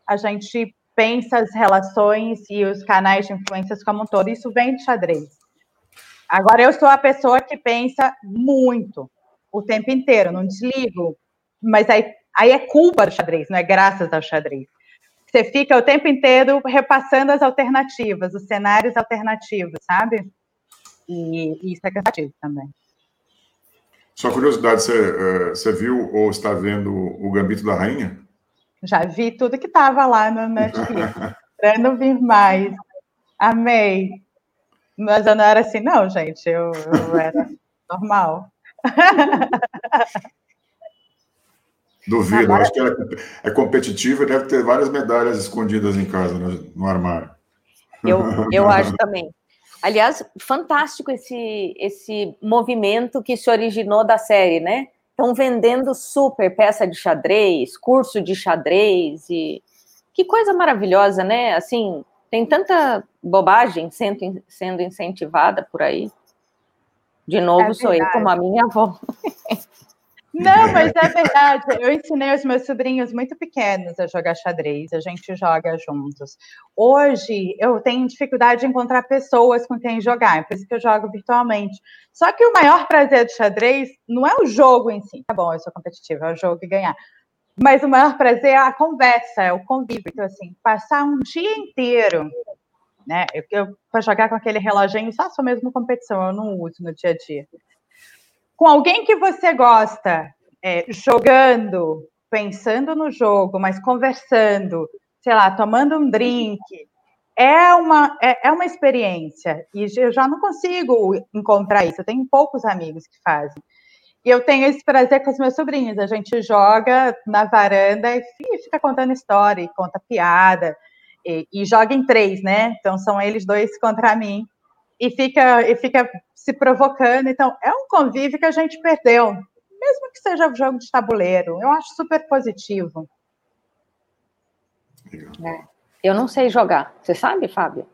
A gente pensa as relações e os canais de influências como um todo. Isso vem de xadrez. Agora, eu sou a pessoa que pensa muito, o tempo inteiro, não desligo, mas aí, aí é culpa do xadrez, não é graças ao xadrez. Você fica o tempo inteiro repassando as alternativas, os cenários alternativos, sabe? E, e isso é cansativo também. Só curiosidade, você, uh, você viu ou está vendo o Gambito da Rainha? Já vi tudo que estava lá no Netflix. Para não vir mais. Amei. Mas eu não era assim, não, gente. Eu, eu era normal. Duvido, acho que é, é competitiva e deve ter várias medalhas escondidas em casa, no, no armário. Eu, eu acho também. Aliás, fantástico esse, esse movimento que se originou da série, né? Estão vendendo super peça de xadrez, curso de xadrez e que coisa maravilhosa, né? Assim, tem tanta bobagem sendo, sendo incentivada por aí. De novo, é sou eu como a minha avó. Não, mas é verdade. Eu ensinei os meus sobrinhos muito pequenos a jogar xadrez, a gente joga juntos. Hoje eu tenho dificuldade de encontrar pessoas com quem jogar, é por isso que eu jogo virtualmente. Só que o maior prazer do xadrez não é o jogo em si. Tá bom, eu sou competitiva, é o jogo e ganhar. Mas o maior prazer é a conversa, é o convívio. Então, assim, passar um dia inteiro, né? Eu, eu para jogar com aquele reloginho, só sou mesmo competição, eu não uso no dia a dia com alguém que você gosta, é, jogando, pensando no jogo, mas conversando, sei lá, tomando um drink, é uma, é, é uma experiência. E eu já não consigo encontrar isso. Eu tenho poucos amigos que fazem. E eu tenho esse prazer com os meus sobrinhos. A gente joga na varanda e fica contando história, e conta piada, e, e joga em três, né? Então são eles dois contra mim e fica, e fica se provocando. Então, é um convívio que a gente perdeu. mesmo que seja jogo de tabuleiro. Eu acho super positivo. É. Eu não sei jogar. Você sabe, Fábio?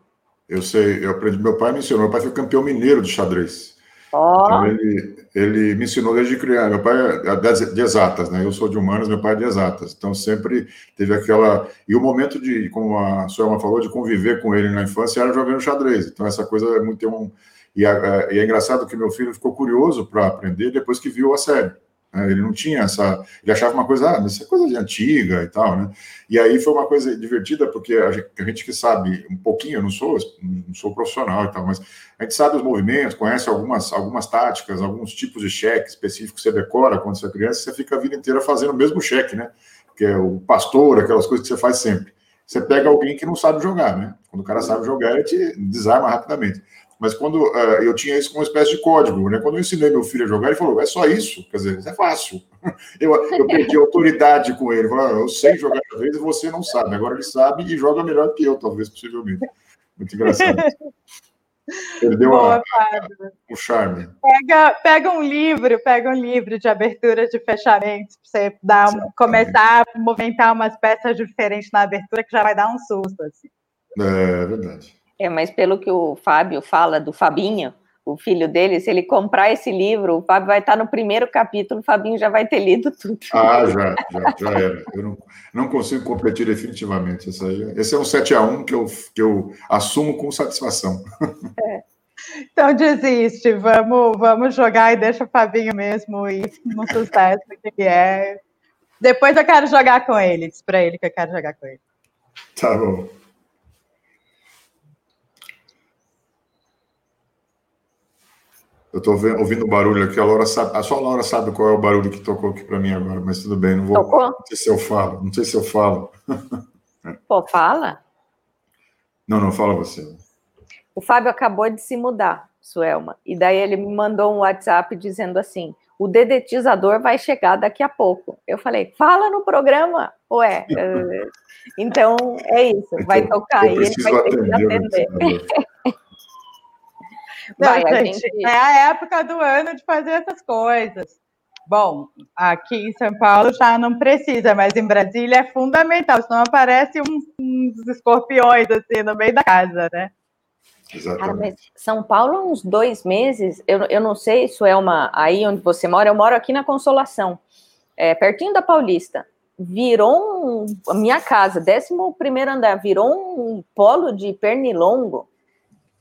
Eu sei, eu aprendi. Meu pai me ensinou. Meu pai foi campeão mineiro de xadrez. Oh. Então ele, ele me ensinou desde criança. Meu pai é de exatas, né? Eu sou de humanas, meu pai é de exatas. Então sempre teve aquela. E o momento de, como a Suelma falou, de conviver com ele na infância era jogando xadrez. Então essa coisa é muito. Um... E, é, e é engraçado que meu filho ficou curioso para aprender depois que viu a série. Né? Ele não tinha essa. Ele achava uma coisa, ah, é coisa de antiga e tal, né? E aí foi uma coisa divertida, porque a gente, a gente que sabe um pouquinho, eu não sou, não sou profissional e tal, mas a gente sabe os movimentos, conhece algumas, algumas táticas, alguns tipos de cheque específicos que você decora quando você é criança, você fica a vida inteira fazendo o mesmo cheque, né? Que é o pastor, aquelas coisas que você faz sempre. Você pega alguém que não sabe jogar, né? Quando o cara sabe jogar, ele te desarma rapidamente. Mas quando uh, eu tinha isso como uma espécie de código, né? Quando eu ensinei meu filho a jogar, ele falou: é só isso? Quer dizer, é fácil. Eu, eu perdi autoridade com ele. Falei, ah, eu sei jogar xadrez e você não sabe. Agora ele sabe e joga melhor que eu, talvez, possivelmente. Muito engraçado. Perdeu Boa, a, o charme. Pega, pega um livro, pega um livro de abertura de fechamento, para você dar um, começar a movimentar umas peças diferentes na abertura, que já vai dar um susto. Assim. É verdade. É, mas pelo que o Fábio fala do Fabinho, o filho dele, se ele comprar esse livro, o Fábio vai estar no primeiro capítulo, o Fabinho já vai ter lido tudo. Ah, já, já, já era. Eu não, não consigo competir definitivamente. Esse, aí, esse é um 7 a 1 que eu, que eu assumo com satisfação. É. Então desiste, vamos, vamos jogar e deixa o Fabinho mesmo ir no sucesso que é. Depois eu quero jogar com ele, diz para ele que eu quero jogar com ele. Tá bom. Eu estou ouvindo o barulho aqui, a Laura sabe, só a Laura sabe qual é o barulho que tocou aqui para mim agora, mas tudo bem, não vou. Tocou? Não sei se eu falo, não sei se eu falo. Pô, fala. Não, não, fala você. O Fábio acabou de se mudar, Suelma, e daí ele me mandou um WhatsApp dizendo assim: o dedetizador vai chegar daqui a pouco. Eu falei, fala no programa, ué. então é isso, vai então, tocar e ele vai ter que atender. Não, Vai, gente, gente, é a época do ano de fazer essas coisas. Bom, aqui em São Paulo já não precisa, mas em Brasília é fundamental, senão aparece uns, uns escorpiões assim no meio da casa, né? Exatamente. Cara, São Paulo, uns dois meses, eu, eu não sei se é uma. Aí onde você mora, eu moro aqui na Consolação, é, pertinho da Paulista. Virou um, a minha casa, 11 primeiro andar, virou um polo de pernilongo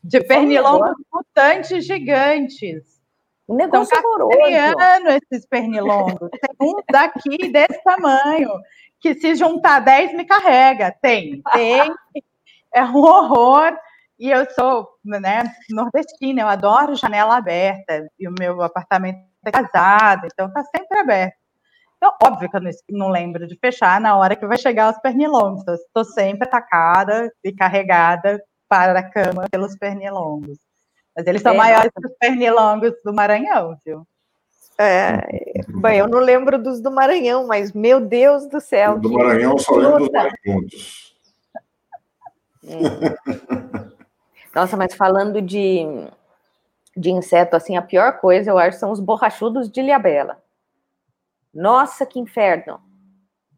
de pernilongos mutantes gigantes. Um negócio Estão horroroso. esses pernilongos. Tem um daqui desse tamanho, que se juntar 10 me carrega. Tem, tem. É um horror. E eu sou né, nordestina, eu adoro janela aberta. E o meu apartamento é casado, então está sempre aberto. Então, óbvio que eu não lembro de fechar na hora que vai chegar os pernilongos. Estou sempre atacada e carregada para a cama pelos pernilongos. Mas eles são é, maiores que os pernilongos do Maranhão, viu? É, bem, eu não lembro dos do Maranhão, mas meu Deus do céu. Do Maranhão só lembro dos Maranhões. Hum. Nossa, mas falando de, de inseto, assim, a pior coisa, eu acho, são os borrachudos de Ilhabela. Nossa, que inferno!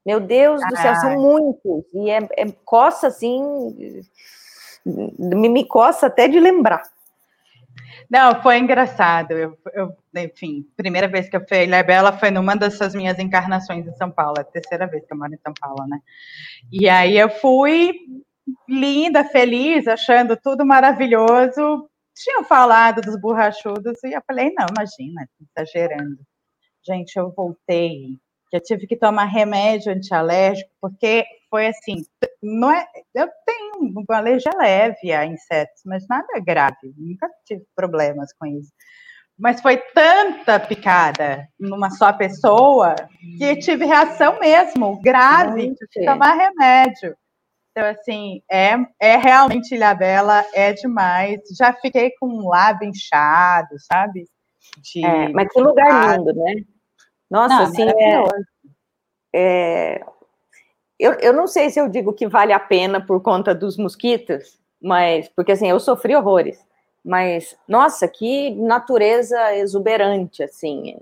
Meu Deus do céu, são muitos. E é, é coça, assim, me, me coça até de lembrar. Não, foi engraçado. Eu, eu, enfim, primeira vez que eu fui a Ilha Bela foi numa dessas minhas encarnações em São Paulo, é a terceira vez que eu moro em São Paulo, né? E aí eu fui linda, feliz, achando tudo maravilhoso. Tinham falado dos borrachudos e eu falei, não, imagina, exagerando. Gente, eu voltei, eu tive que tomar remédio antialérgico, porque foi assim, não é, eu tenho uma alergia leve a insetos, mas nada grave, nunca tive problemas com isso. Mas foi tanta picada numa só pessoa que tive reação mesmo, grave, que tomar remédio. Então, assim, é, é realmente Ilhabela, é demais. Já fiquei com um lábio inchado, sabe? De, é, mas que lugar lindo, né? Nossa, Não, assim, é, é, eu, eu não sei se eu digo que vale a pena por conta dos mosquitos, mas porque assim, eu sofri horrores. Mas, nossa, que natureza exuberante, assim.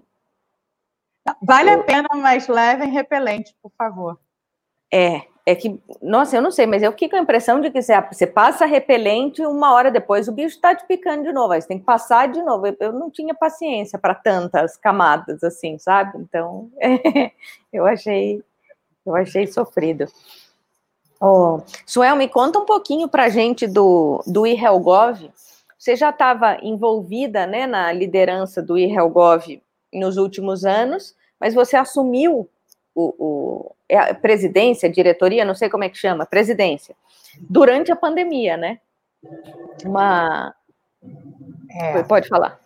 Vale a pena, mas levem repelente, por favor. É, é que, nossa, eu não sei, mas eu fico com a impressão de que você, você passa repelente uma hora depois o bicho está te picando de novo, aí você tem que passar de novo. Eu, eu não tinha paciência para tantas camadas assim, sabe? Então, eu achei, eu achei sofrido. Oh, Suel, me conta um pouquinho para a gente do, do IRELGOV. Você já estava envolvida né, na liderança do IRELGOV nos últimos anos, mas você assumiu o, o é a presidência, diretoria, não sei como é que chama, presidência, durante a pandemia, né? Uma. É. Pode falar.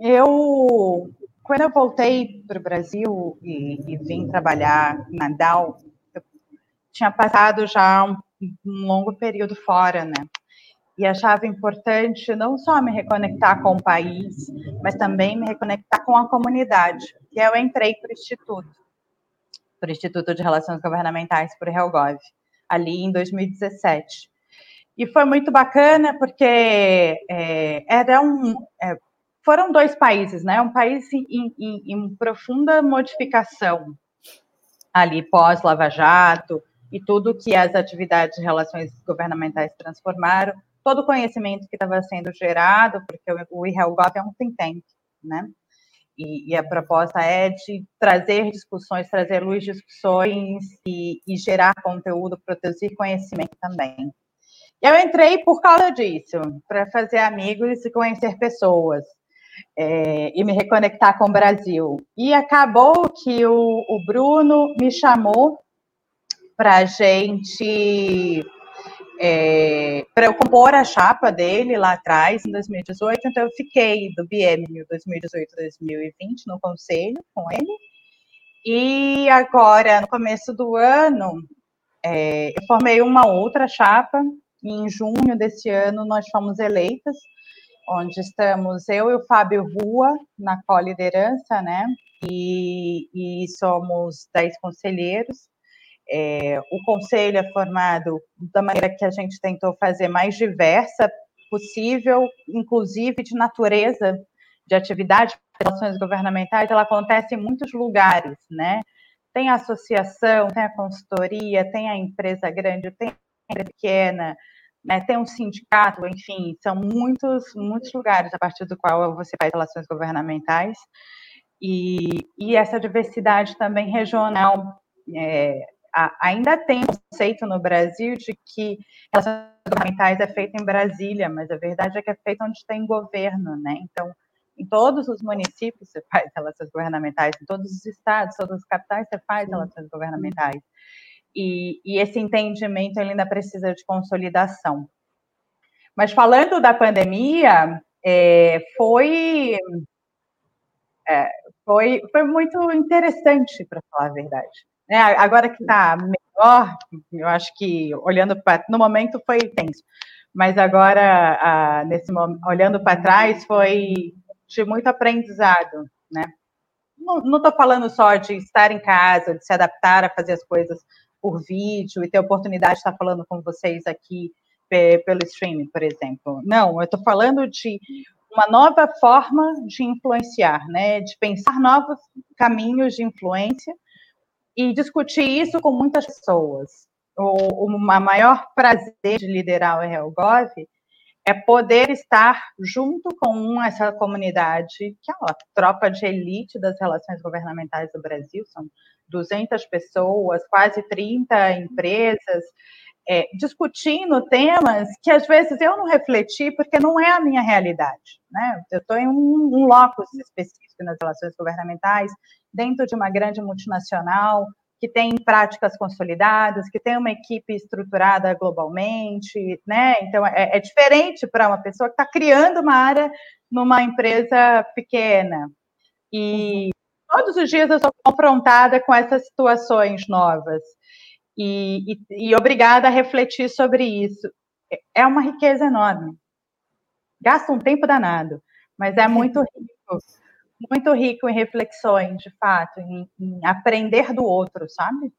Eu, quando eu voltei para o Brasil e, e, vim trabalhar na DAO, eu tinha passado já um, um longo período fora, né? e achava importante não só me reconectar com o país, mas também me reconectar com a comunidade. E eu entrei para o Instituto, para o Instituto de Relações Governamentais, o Helgov, ali em 2017. E foi muito bacana porque é, era um, é, foram dois países, né? Um país em, em, em profunda modificação ali pós Lava Jato e tudo que as atividades de relações governamentais transformaram todo o conhecimento que estava sendo gerado, porque o IRELGOV é um think tank, né? E, e, a proposta é de trazer discussões, trazer luz discussões e, e, gerar conteúdo, produzir conhecimento também. Eu entrei por causa disso, para fazer amigos e conhecer pessoas. É, e me reconectar com o Brasil. E acabou que o, o Bruno me chamou para a gente é, para eu compor a chapa dele lá atrás, em 2018. Então, eu fiquei do biênio 2018-2020 no conselho com ele. E agora, no começo do ano, é, eu formei uma outra chapa. E em junho desse ano, nós fomos eleitas, onde estamos eu e o Fábio Rua na co-liderança, né? E, e somos 10 conselheiros. É, o conselho é formado da maneira que a gente tentou fazer mais diversa possível, inclusive de natureza de atividade de relações governamentais, ela acontece em muitos lugares, né? Tem a associação, tem a consultoria, tem a empresa grande, tem a empresa pequena, né? tem um sindicato, enfim, são muitos, muitos lugares a partir do qual você faz relações governamentais. E, e essa diversidade também regional é, ainda tem um conceito no Brasil de que relações governamentais é feita em Brasília, mas a verdade é que é feita onde tem governo, né? Então, em todos os municípios você faz relações governamentais, em todos os estados, todas as capitais você faz relações governamentais. E, e, esse entendimento ainda precisa de consolidação. Mas falando da pandemia, é, foi, é, foi, foi muito interessante, para falar a verdade. Né? Agora que está melhor, eu acho que olhando para. No momento foi tenso, mas agora, nesse olhando para trás, foi de muito aprendizado, né? Não estou falando só de estar em casa, de se adaptar a fazer as coisas por vídeo e ter a oportunidade de estar falando com vocês aqui pelo streaming, por exemplo. Não, eu estou falando de uma nova forma de influenciar, né? De pensar novos caminhos de influência e discutir isso com muitas pessoas. O, o maior prazer de liderar o RealGov é poder estar junto com essa comunidade, que é a tropa de elite das relações governamentais do Brasil, são 200 pessoas, quase 30 empresas, é, discutindo temas que às vezes eu não refleti porque não é a minha realidade. Né? Eu estou em um, um locus específico nas relações governamentais, dentro de uma grande multinacional que tem práticas consolidadas, que tem uma equipe estruturada globalmente, né? Então é, é diferente para uma pessoa que está criando uma área numa empresa pequena. E todos os dias eu sou confrontada com essas situações novas. E, e, e obrigada a refletir sobre isso. É uma riqueza enorme. Gasta um tempo danado, mas é muito rico muito rico em reflexões, de fato, em, em aprender do outro, sabe?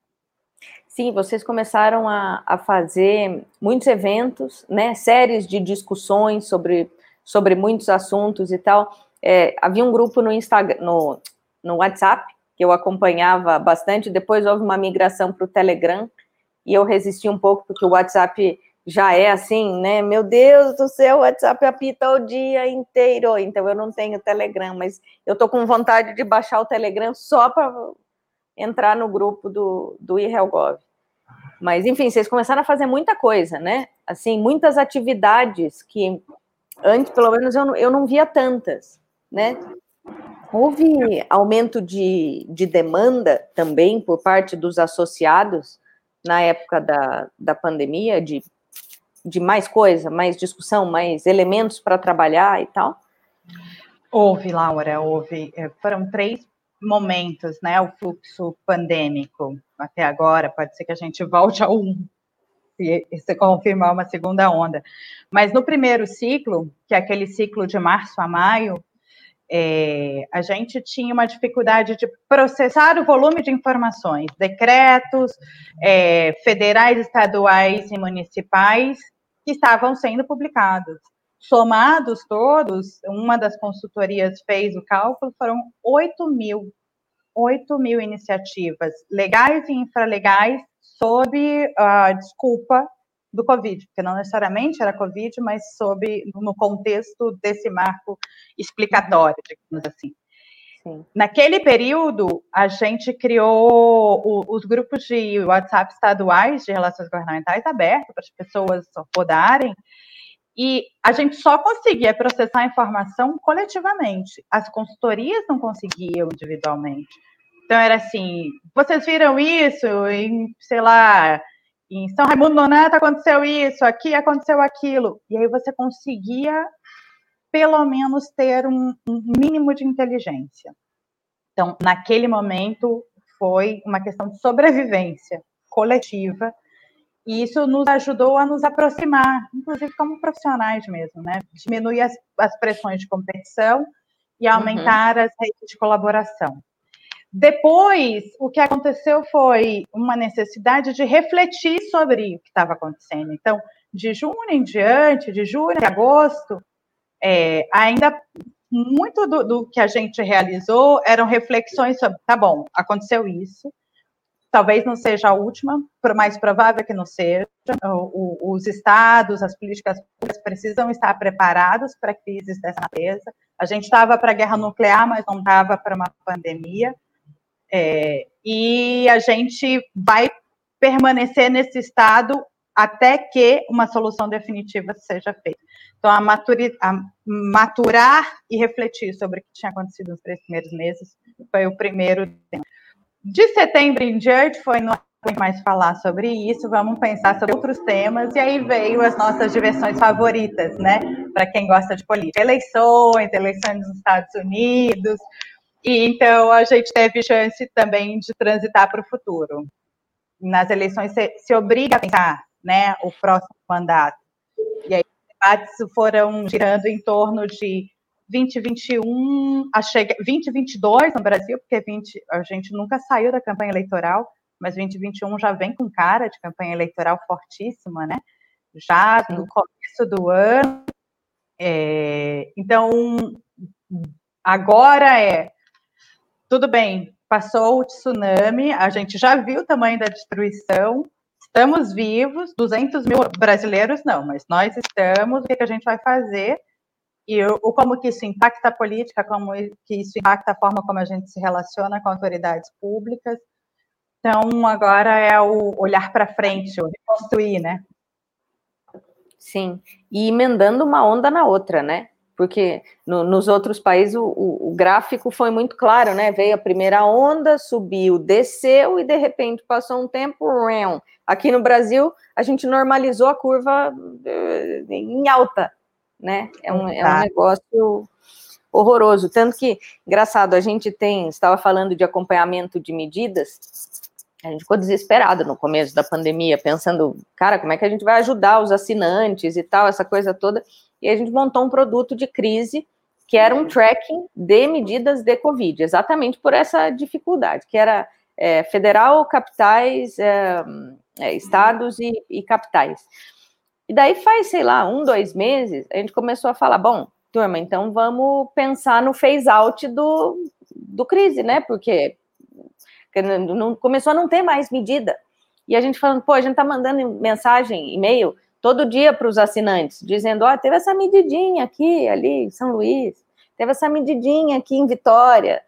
Sim, vocês começaram a, a, fazer muitos eventos, né, séries de discussões sobre, sobre muitos assuntos e tal. É, havia um grupo no Instagram, no, no WhatsApp, que eu acompanhava bastante. Depois houve uma migração para o Telegram e eu resisti um pouco, porque o WhatsApp já é assim, né? Meu Deus do céu, o WhatsApp apita o dia inteiro. Então eu não tenho Telegram, mas eu tô com vontade de baixar o Telegram só para entrar no grupo do, do IRELGOV. Mas, enfim, vocês começaram a fazer muita coisa, né? Assim, muitas atividades que antes, pelo menos, eu não, eu não via tantas, né? Houve aumento de, de demanda também por parte dos associados na época da, da pandemia, de, de mais coisa, mais discussão, mais elementos para trabalhar e tal? Houve, Laura, houve. É, foram três momentos, né? O fluxo pandêmico até agora, pode ser que a gente volte a um, se, se confirmar uma segunda onda. Mas no primeiro ciclo, que é aquele ciclo de março a maio, é, a gente tinha uma dificuldade de processar o volume de informações, decretos é, federais, estaduais e municipais que estavam sendo publicados. Somados todos, uma das consultorias fez o cálculo, foram 8 mil, 8 mil iniciativas legais e infralegais sob a desculpa do Covid, porque não necessariamente era Covid, mas sob no contexto desse marco explicatório, digamos assim. Sim. Naquele período, a gente criou o, os grupos de WhatsApp estaduais de relações governamentais abertos para as pessoas podarem, e a gente só conseguia processar a informação coletivamente. As consultorias não conseguiam individualmente. Então era assim, vocês viram isso em, sei lá, em São Raimundo Nonato aconteceu isso, aqui aconteceu aquilo. E aí você conseguia, pelo menos, ter um, um mínimo de inteligência. Então, naquele momento, foi uma questão de sobrevivência coletiva, e isso nos ajudou a nos aproximar, inclusive como profissionais mesmo, né? Diminuir as, as pressões de competição e aumentar uhum. as redes de colaboração. Depois, o que aconteceu foi uma necessidade de refletir sobre o que estava acontecendo. Então, de junho em diante, de julho a agosto, é, ainda muito do, do, que a gente realizou eram reflexões sobre, tá bom, aconteceu isso, talvez não seja a última, mais provável que não seja. O, o, os estados, as políticas públicas precisam estar preparados para crises dessa natureza. A gente estava para a guerra nuclear, mas não estava para uma pandemia. É, e a gente vai permanecer nesse estado até que uma solução definitiva seja feita. Então, a, maturi, a maturar e refletir sobre o que tinha acontecido nos três primeiros meses foi o primeiro tema. De setembro em diante, foi no mais falar sobre isso, vamos pensar sobre outros temas, e aí veio as nossas diversões favoritas, né? Para quem gosta de política. Eleições, eleições nos Estados Unidos, e então a gente teve chance também de transitar para o futuro. Nas eleições se, se, obriga a pensar né, o próximo mandato. E aí os debates foram girando em torno de 2021 a chega, 2022 no Brasil, porque 20, a gente nunca saiu da campanha eleitoral, mas 2021 já vem com cara de campanha eleitoral fortíssima, né? Já no começo do ano. É, então, agora é tudo bem, passou o tsunami, a gente já viu o tamanho da destruição, estamos vivos, 200 mil brasileiros não, mas nós estamos, o que, que a gente vai fazer? E o, como que isso impacta a política, como que isso impacta a forma como a gente se relaciona com autoridades públicas. Então, agora é o olhar para frente, o reconstruir, né? Sim, e emendando uma onda na outra, né? Porque no, nos outros países o, o, o, gráfico foi muito claro, né? Veio a primeira onda, subiu, desceu e de repente passou um tempo. Aqui no Brasil a gente normalizou a curva eh, em alta, né? É um, é um negócio horroroso. Tanto que, engraçado, a gente tem, estava falando de acompanhamento de medidas, a gente ficou desesperado no começo da pandemia, pensando, cara, como é que a gente vai ajudar os assinantes e tal, essa coisa toda e a gente montou um produto de crise que era um tracking de medidas de Covid, exatamente por essa dificuldade, que era é, federal, capitais, é, é, estados e, e, capitais. E daí faz, sei lá, um, dois meses, a gente começou a falar, bom, turma, então vamos pensar no phase out do, do crise, né? Porque não, começou a não ter mais medida. E a gente falando, pô, a gente tá mandando mensagem, e-mail, todo dia para os assinantes, dizendo, ó, oh, teve essa medidinha aqui, ali em São Luís, teve essa medidinha aqui em Vitória.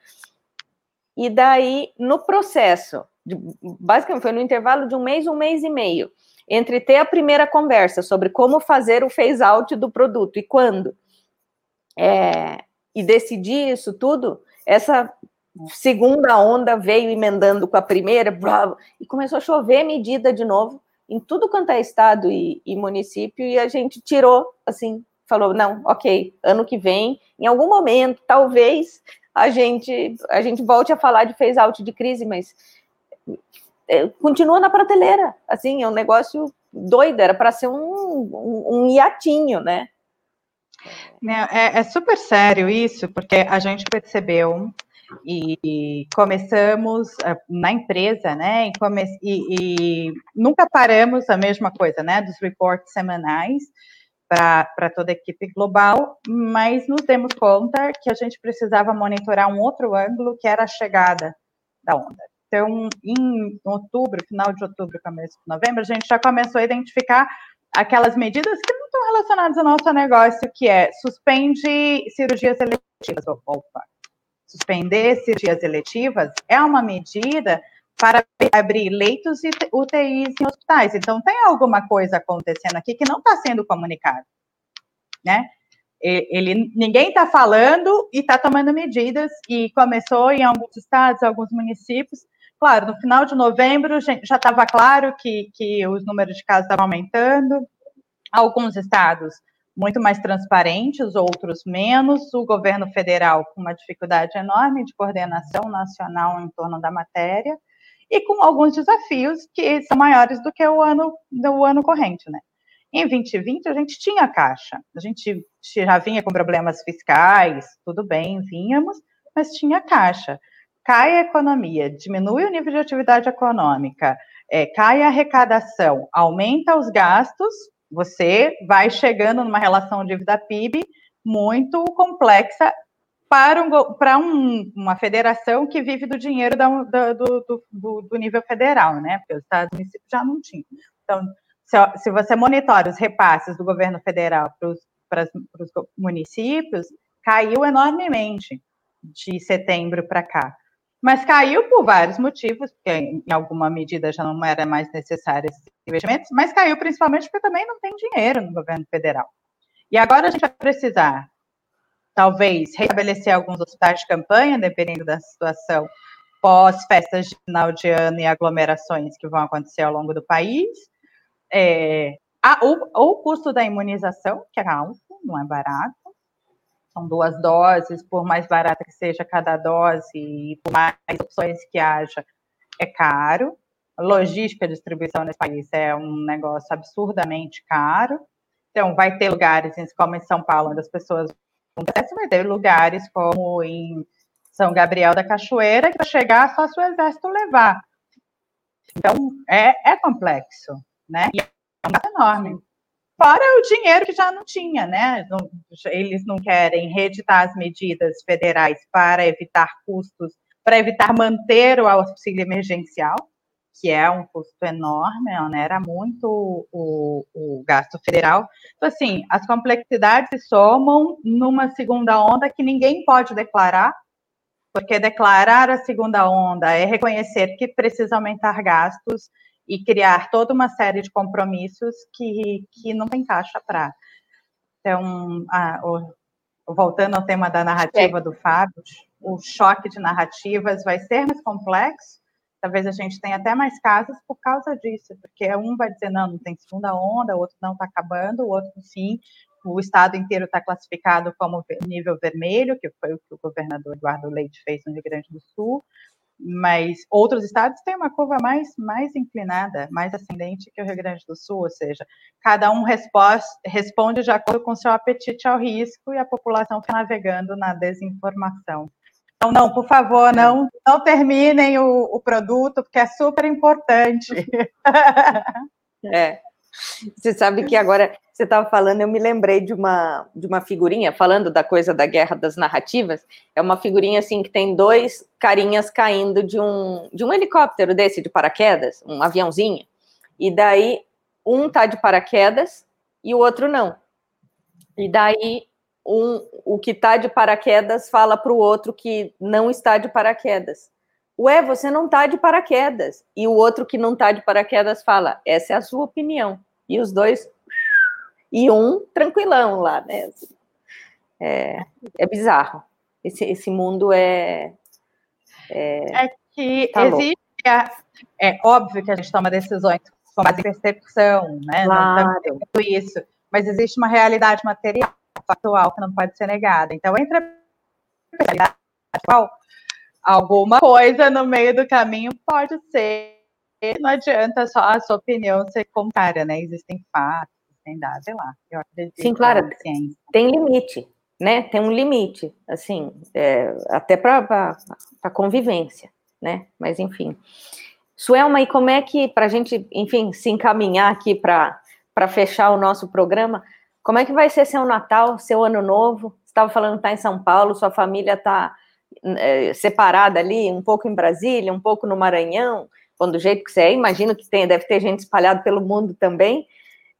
E daí, no processo, de, basicamente foi no intervalo de um mês, um mês e meio, entre ter a primeira conversa sobre como fazer o phase out do produto e quando, é, e decidir isso tudo, essa segunda onda veio emendando com a primeira, bravo, e começou a chover medida de novo em tudo quanto é estado e, e município, e a gente tirou, assim, falou, não, ok, ano que vem, em algum momento, talvez a gente a gente volte a falar de phase out de crise, mas é, continua na prateleira, assim, é um negócio doido, era para ser um, um, um hiatinho, né? É, é, super sério isso, porque a gente percebeu e começamos é, na empresa, né? E, come, e, e, nunca paramos a mesma coisa, né? Dos reports semanais para toda a equipe global, mas nos demos conta que a gente precisava monitorar um outro ângulo, que era a chegada da onda. Então, em outubro, final de outubro, começo de novembro, a gente já começou a identificar aquelas medidas que não estão relacionadas ao nosso negócio, que é suspende cirurgias eletivas. Opa. Suspender cirurgias eletivas é uma medida para abrir leitos e UTIs em hospitais. Então, tem alguma coisa acontecendo aqui que não está sendo comunicado, né? Ele, ninguém está falando e está tomando medidas, e começou em alguns estados, alguns municípios. Claro, no final de novembro já estava claro que, que os números de casos estavam aumentando. Alguns estados muito mais transparentes, outros menos. O governo federal com uma dificuldade enorme de coordenação nacional em torno da matéria e com alguns desafios que são maiores do que o ano, do ano corrente, né? Em 2020, a gente tinha caixa, a gente já vinha com problemas fiscais, tudo bem, vínhamos, mas tinha caixa. Cai a economia, diminui o nível de atividade econômica, é, cai a arrecadação, aumenta os gastos, você vai chegando numa relação dívida-PIB muito complexa para, um, para um, uma federação que vive do dinheiro da, da, do, do, do, nível federal, né? Porque os estados municípios já não tinham. Então, se, se você monitora os repasses do governo federal para os municípios, caiu enormemente de setembro para cá. Mas caiu por vários motivos, porque em alguma medida já não era mais necessário esses investimentos, mas caiu principalmente porque também não tem dinheiro no governo federal. E agora a gente vai precisar talvez restabelecer alguns hospitais de campanha, dependendo da situação, pós festas de final de ano e aglomerações que vão acontecer ao longo do país. É, a, o, o custo da imunização, que é alto, não é barato. São duas doses, por mais barata que seja cada dose e por mais opções que haja, é caro. A logística de distribuição nesse país é um negócio absurdamente caro. Então, vai ter lugares, como em São Paulo, onde as pessoas acontece, vai ter lugares como em São Gabriel da Cachoeira, que para chegar só se o exército levar. Então, é, é complexo, né? E é um gasto enorme. Fora o dinheiro que já não tinha, né? Eles não querem reeditar as medidas federais para evitar custos, para evitar manter o auxílio emergencial, que é um custo enorme, era muito o, o gasto federal. Então, assim, as complexidades se somam numa segunda onda que ninguém pode declarar, porque declarar a segunda onda é reconhecer que precisa aumentar gastos e criar toda uma série de compromissos que, que não tem caixa para. Então, a, o, voltando ao tema da narrativa é. do Fábio, o choque de narrativas vai ser mais complexo, Talvez a gente tenha até mais casos por causa disso, porque um vai dizer, não, não tem segunda onda, o outro não está acabando, o outro sim, o estado inteiro está classificado como nível vermelho, que foi o que o governador Eduardo Leite fez no Rio Grande do Sul, mas outros estados têm uma curva mais, mais inclinada, mais ascendente que o Rio Grande do Sul, ou seja, cada um responde de acordo com seu apetite ao risco e a população está navegando na desinformação. Então, não, por favor, não, não terminem o, o produto, porque é super importante. É. Você sabe que agora você estava falando, eu me lembrei de uma, de uma figurinha, falando da coisa da guerra das narrativas, é uma figurinha assim que tem dois carinhas caindo de um, de um helicóptero desse de paraquedas, um aviãozinho, e daí um tá de paraquedas e o outro não. E daí um, o que tá de paraquedas fala para o outro que não está de paraquedas. Ué, você não tá de paraquedas. E o outro que não tá de paraquedas fala, essa é a sua opinião. E os dois e um tranquilão lá, né? É, é bizarro. Esse, esse mundo é. É, é que tá existe. A, é óbvio que a gente toma decisões com base em percepção, né? Claro. Não isso. Mas existe uma realidade material, factual, que não pode ser negada. Então, entre a realidade factual, alguma coisa no meio do caminho pode ser. Não adianta só a sua opinião ser contrária, né? Existem fatos tem sei lá. Eu acredito Sim, claro, tem limite, né? Tem um limite, assim, é, até para a convivência, né? Mas enfim. Suelma, e como é que, para a gente, enfim, se encaminhar aqui para fechar o nosso programa, como é que vai ser seu Natal, seu Ano Novo? Você estava falando que está em São Paulo, sua família está é, separada ali, um pouco em Brasília, um pouco no Maranhão, bom, do jeito que você é, imagino que tem, deve ter gente espalhada pelo mundo também.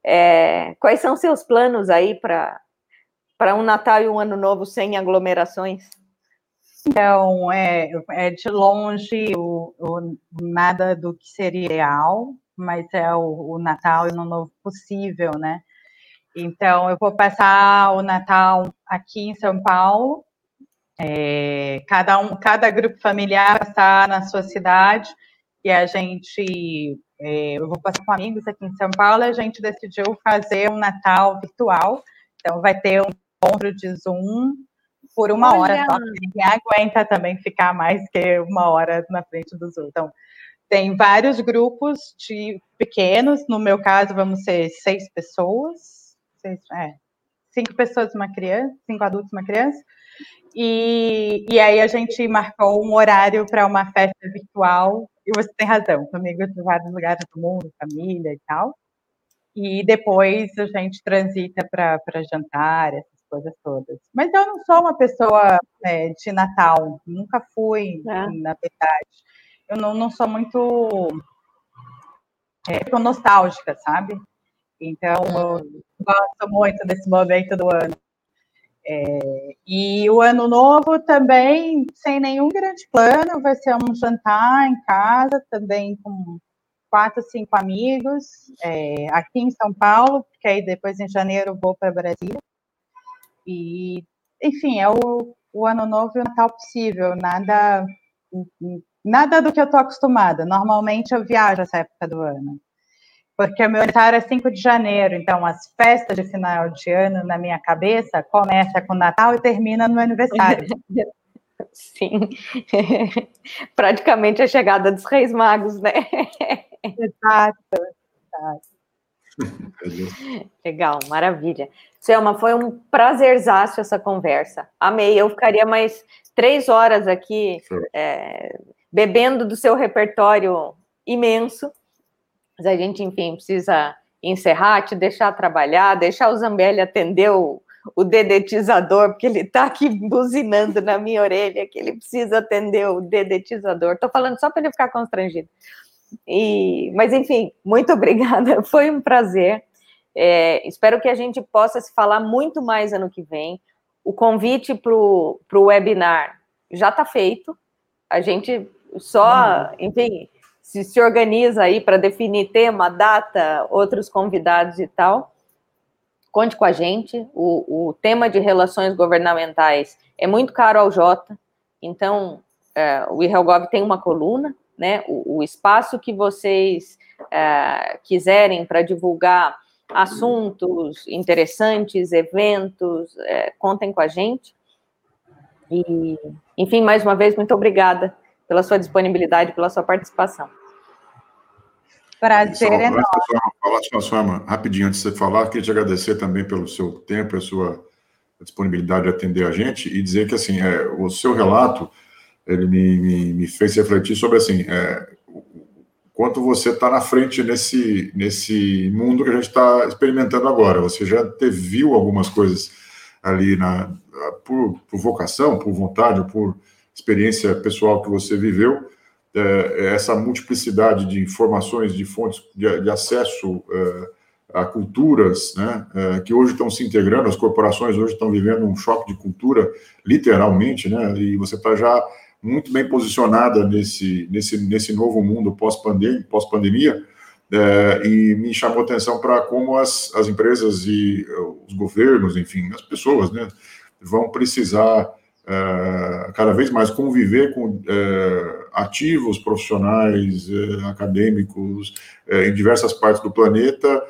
É, quais são seus planos aí para um Natal e um Ano Novo sem aglomerações? Então, é, é de longe o, o, nada do que seria ideal, mas é o, o Natal e o Ano Novo possível, né? Então, eu vou passar o Natal aqui em São Paulo. É, cada, um, cada grupo familiar está na sua cidade e a gente é, eu vou passar com amigos aqui em São Paulo, a gente decidiu fazer um Natal virtual. Então, vai ter um encontro de Zoom por uma Olha. hora só. Ninguém aguenta também ficar mais que uma hora na frente do Zoom. Então, tem vários grupos de pequenos. No meu caso, vamos ser seis pessoas. Seis, é, cinco pessoas e uma criança, cinco adultos e uma criança. E, e aí a gente marcou um horário para uma festa virtual e você tem razão, comigo de vários lugares do mundo, família e tal. E depois a gente transita para jantar, essas coisas todas. Mas eu não sou uma pessoa é, de Natal, nunca fui, é. na verdade. Eu não, não sou muito é, nostálgica, sabe? Então, eu hum. gosto muito desse momento do ano. É, e o ano novo também, sem nenhum grande plano, vai ser um jantar em casa, também com quatro, cinco amigos, é, aqui em São Paulo, porque aí depois em janeiro vou para Brasília. E, enfim, é o, o ano novo e o Natal possível, nada, nada do que eu estou acostumada. Normalmente eu viajo essa época do ano porque o meu aniversário é 5 de janeiro, então as festas de final de ano na minha cabeça começa com Natal e termina no meu aniversário. Sim, praticamente a chegada dos Reis Magos, né? Exato, Legal, maravilha. Selma, foi um prazerzaço essa conversa. Amei. Eu ficaria mais três horas aqui é, bebendo do seu repertório imenso mas a gente, enfim, precisa encerrar, te deixar trabalhar, deixar o Zambelli atender o, o dedetizador, porque ele está aqui buzinando na minha orelha que ele precisa atender o dedetizador. Estou falando só para ele ficar constrangido. E, mas, enfim, muito obrigada, foi um prazer. É, espero que a gente possa se falar muito mais ano que vem. O convite para o webinar já está feito. A gente só, enfim, se se organiza aí para definir tema, data, outros convidados e tal, conte com a gente. O, o tema de relações governamentais é muito caro ao Jota, então é, o IRELGOV tem uma coluna, né? O, o espaço que vocês é, quiserem para divulgar assuntos interessantes, eventos, é, contem com a gente. E, enfim, mais uma vez, muito obrigada pela sua disponibilidade, pela sua participação. Prazer é enorme. Forma, rapidinho antes de você falar, queria te agradecer também pelo seu tempo, a sua disponibilidade de atender a gente e dizer que assim, é, o seu relato ele me, me, me fez refletir sobre assim, é, quanto você está na frente nesse, nesse mundo que a gente está experimentando agora. Você já teve, viu algumas coisas ali na, por, por vocação, por vontade, por experiência pessoal que você viveu, é, essa multiplicidade de informações, de fontes de, de acesso é, a culturas, né, é, que hoje estão se integrando, as corporações hoje estão vivendo um choque de cultura, literalmente, né, e você está já muito bem posicionada nesse, nesse, nesse novo mundo pós-pandemia, pós-pandemia é, e me chamou atenção para como as, as empresas e os governos, enfim, as pessoas, né, vão precisar é, cada vez mais conviver com é, ativos profissionais, é, acadêmicos, em diversas partes do planeta,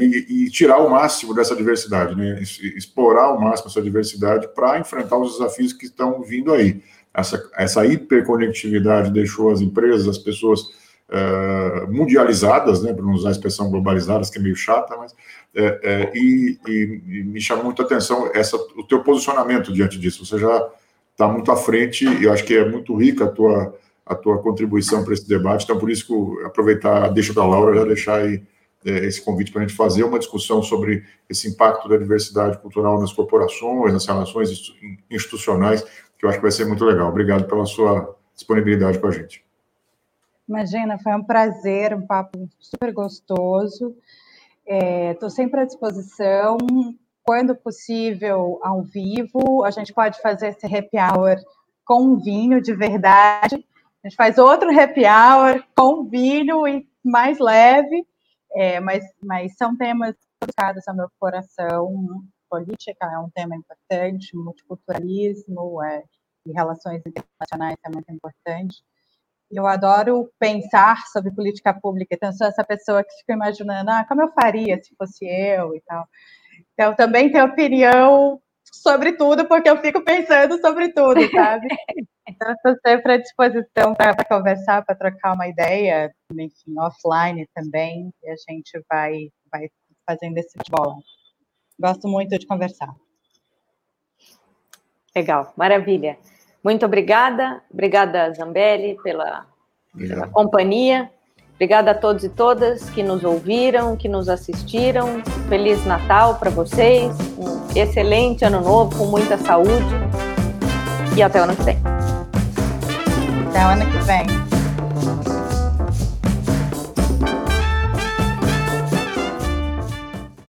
e, e, tirar o máximo dessa diversidade, né? explorar ao máximo essa diversidade para enfrentar os desafios que estão vindo aí. Essa, essa hiperconectividade deixou as empresas, as pessoas uh, mundializadas, né? para não usar a expressão globalizadas, que é meio chata, mas é, é, e, e, me chamou muito a atenção essa, o teu posicionamento diante disso. Você já está muito à frente e eu acho que é muito rica a tua, a tua contribuição para esse debate. Então, por isso que aproveitar, deixa da Laura já deixar aí é, esse convite para a gente fazer uma discussão sobre esse impacto da diversidade cultural nas corporações, nas relações institucionais, que eu acho que vai ser muito legal. Obrigado pela sua disponibilidade com a gente. Imagina, foi um prazer, um papo super gostoso. Estou é, sempre à disposição. Quando possível, ao vivo, a gente pode fazer esse happy hour com vinho de verdade. A gente faz outro happy hour com vinho e mais leve. É, mas, mas são temas dedicados ao meu coração. Política é um tema importante, multiculturalismo é, e relações internacionais é muito importante. Eu adoro pensar sobre política pública, então sou essa pessoa que fica imaginando, ah, como eu faria se fosse eu e tal. Então também tenho opinião sobre tudo, porque eu fico pensando sobre tudo, sabe? Então, estou sempre à disposição para conversar, para trocar uma ideia, enfim, offline também, e a gente vai, vai fazendo esse bola. Gosto muito de conversar. Legal, maravilha. Muito obrigada. Obrigada, Zambelli, pela, pela companhia. Obrigada a todos e todas que nos ouviram, que nos assistiram. Feliz Natal para vocês. Um excelente ano novo, com muita saúde. E até o ano que vem. Até o ano que vem.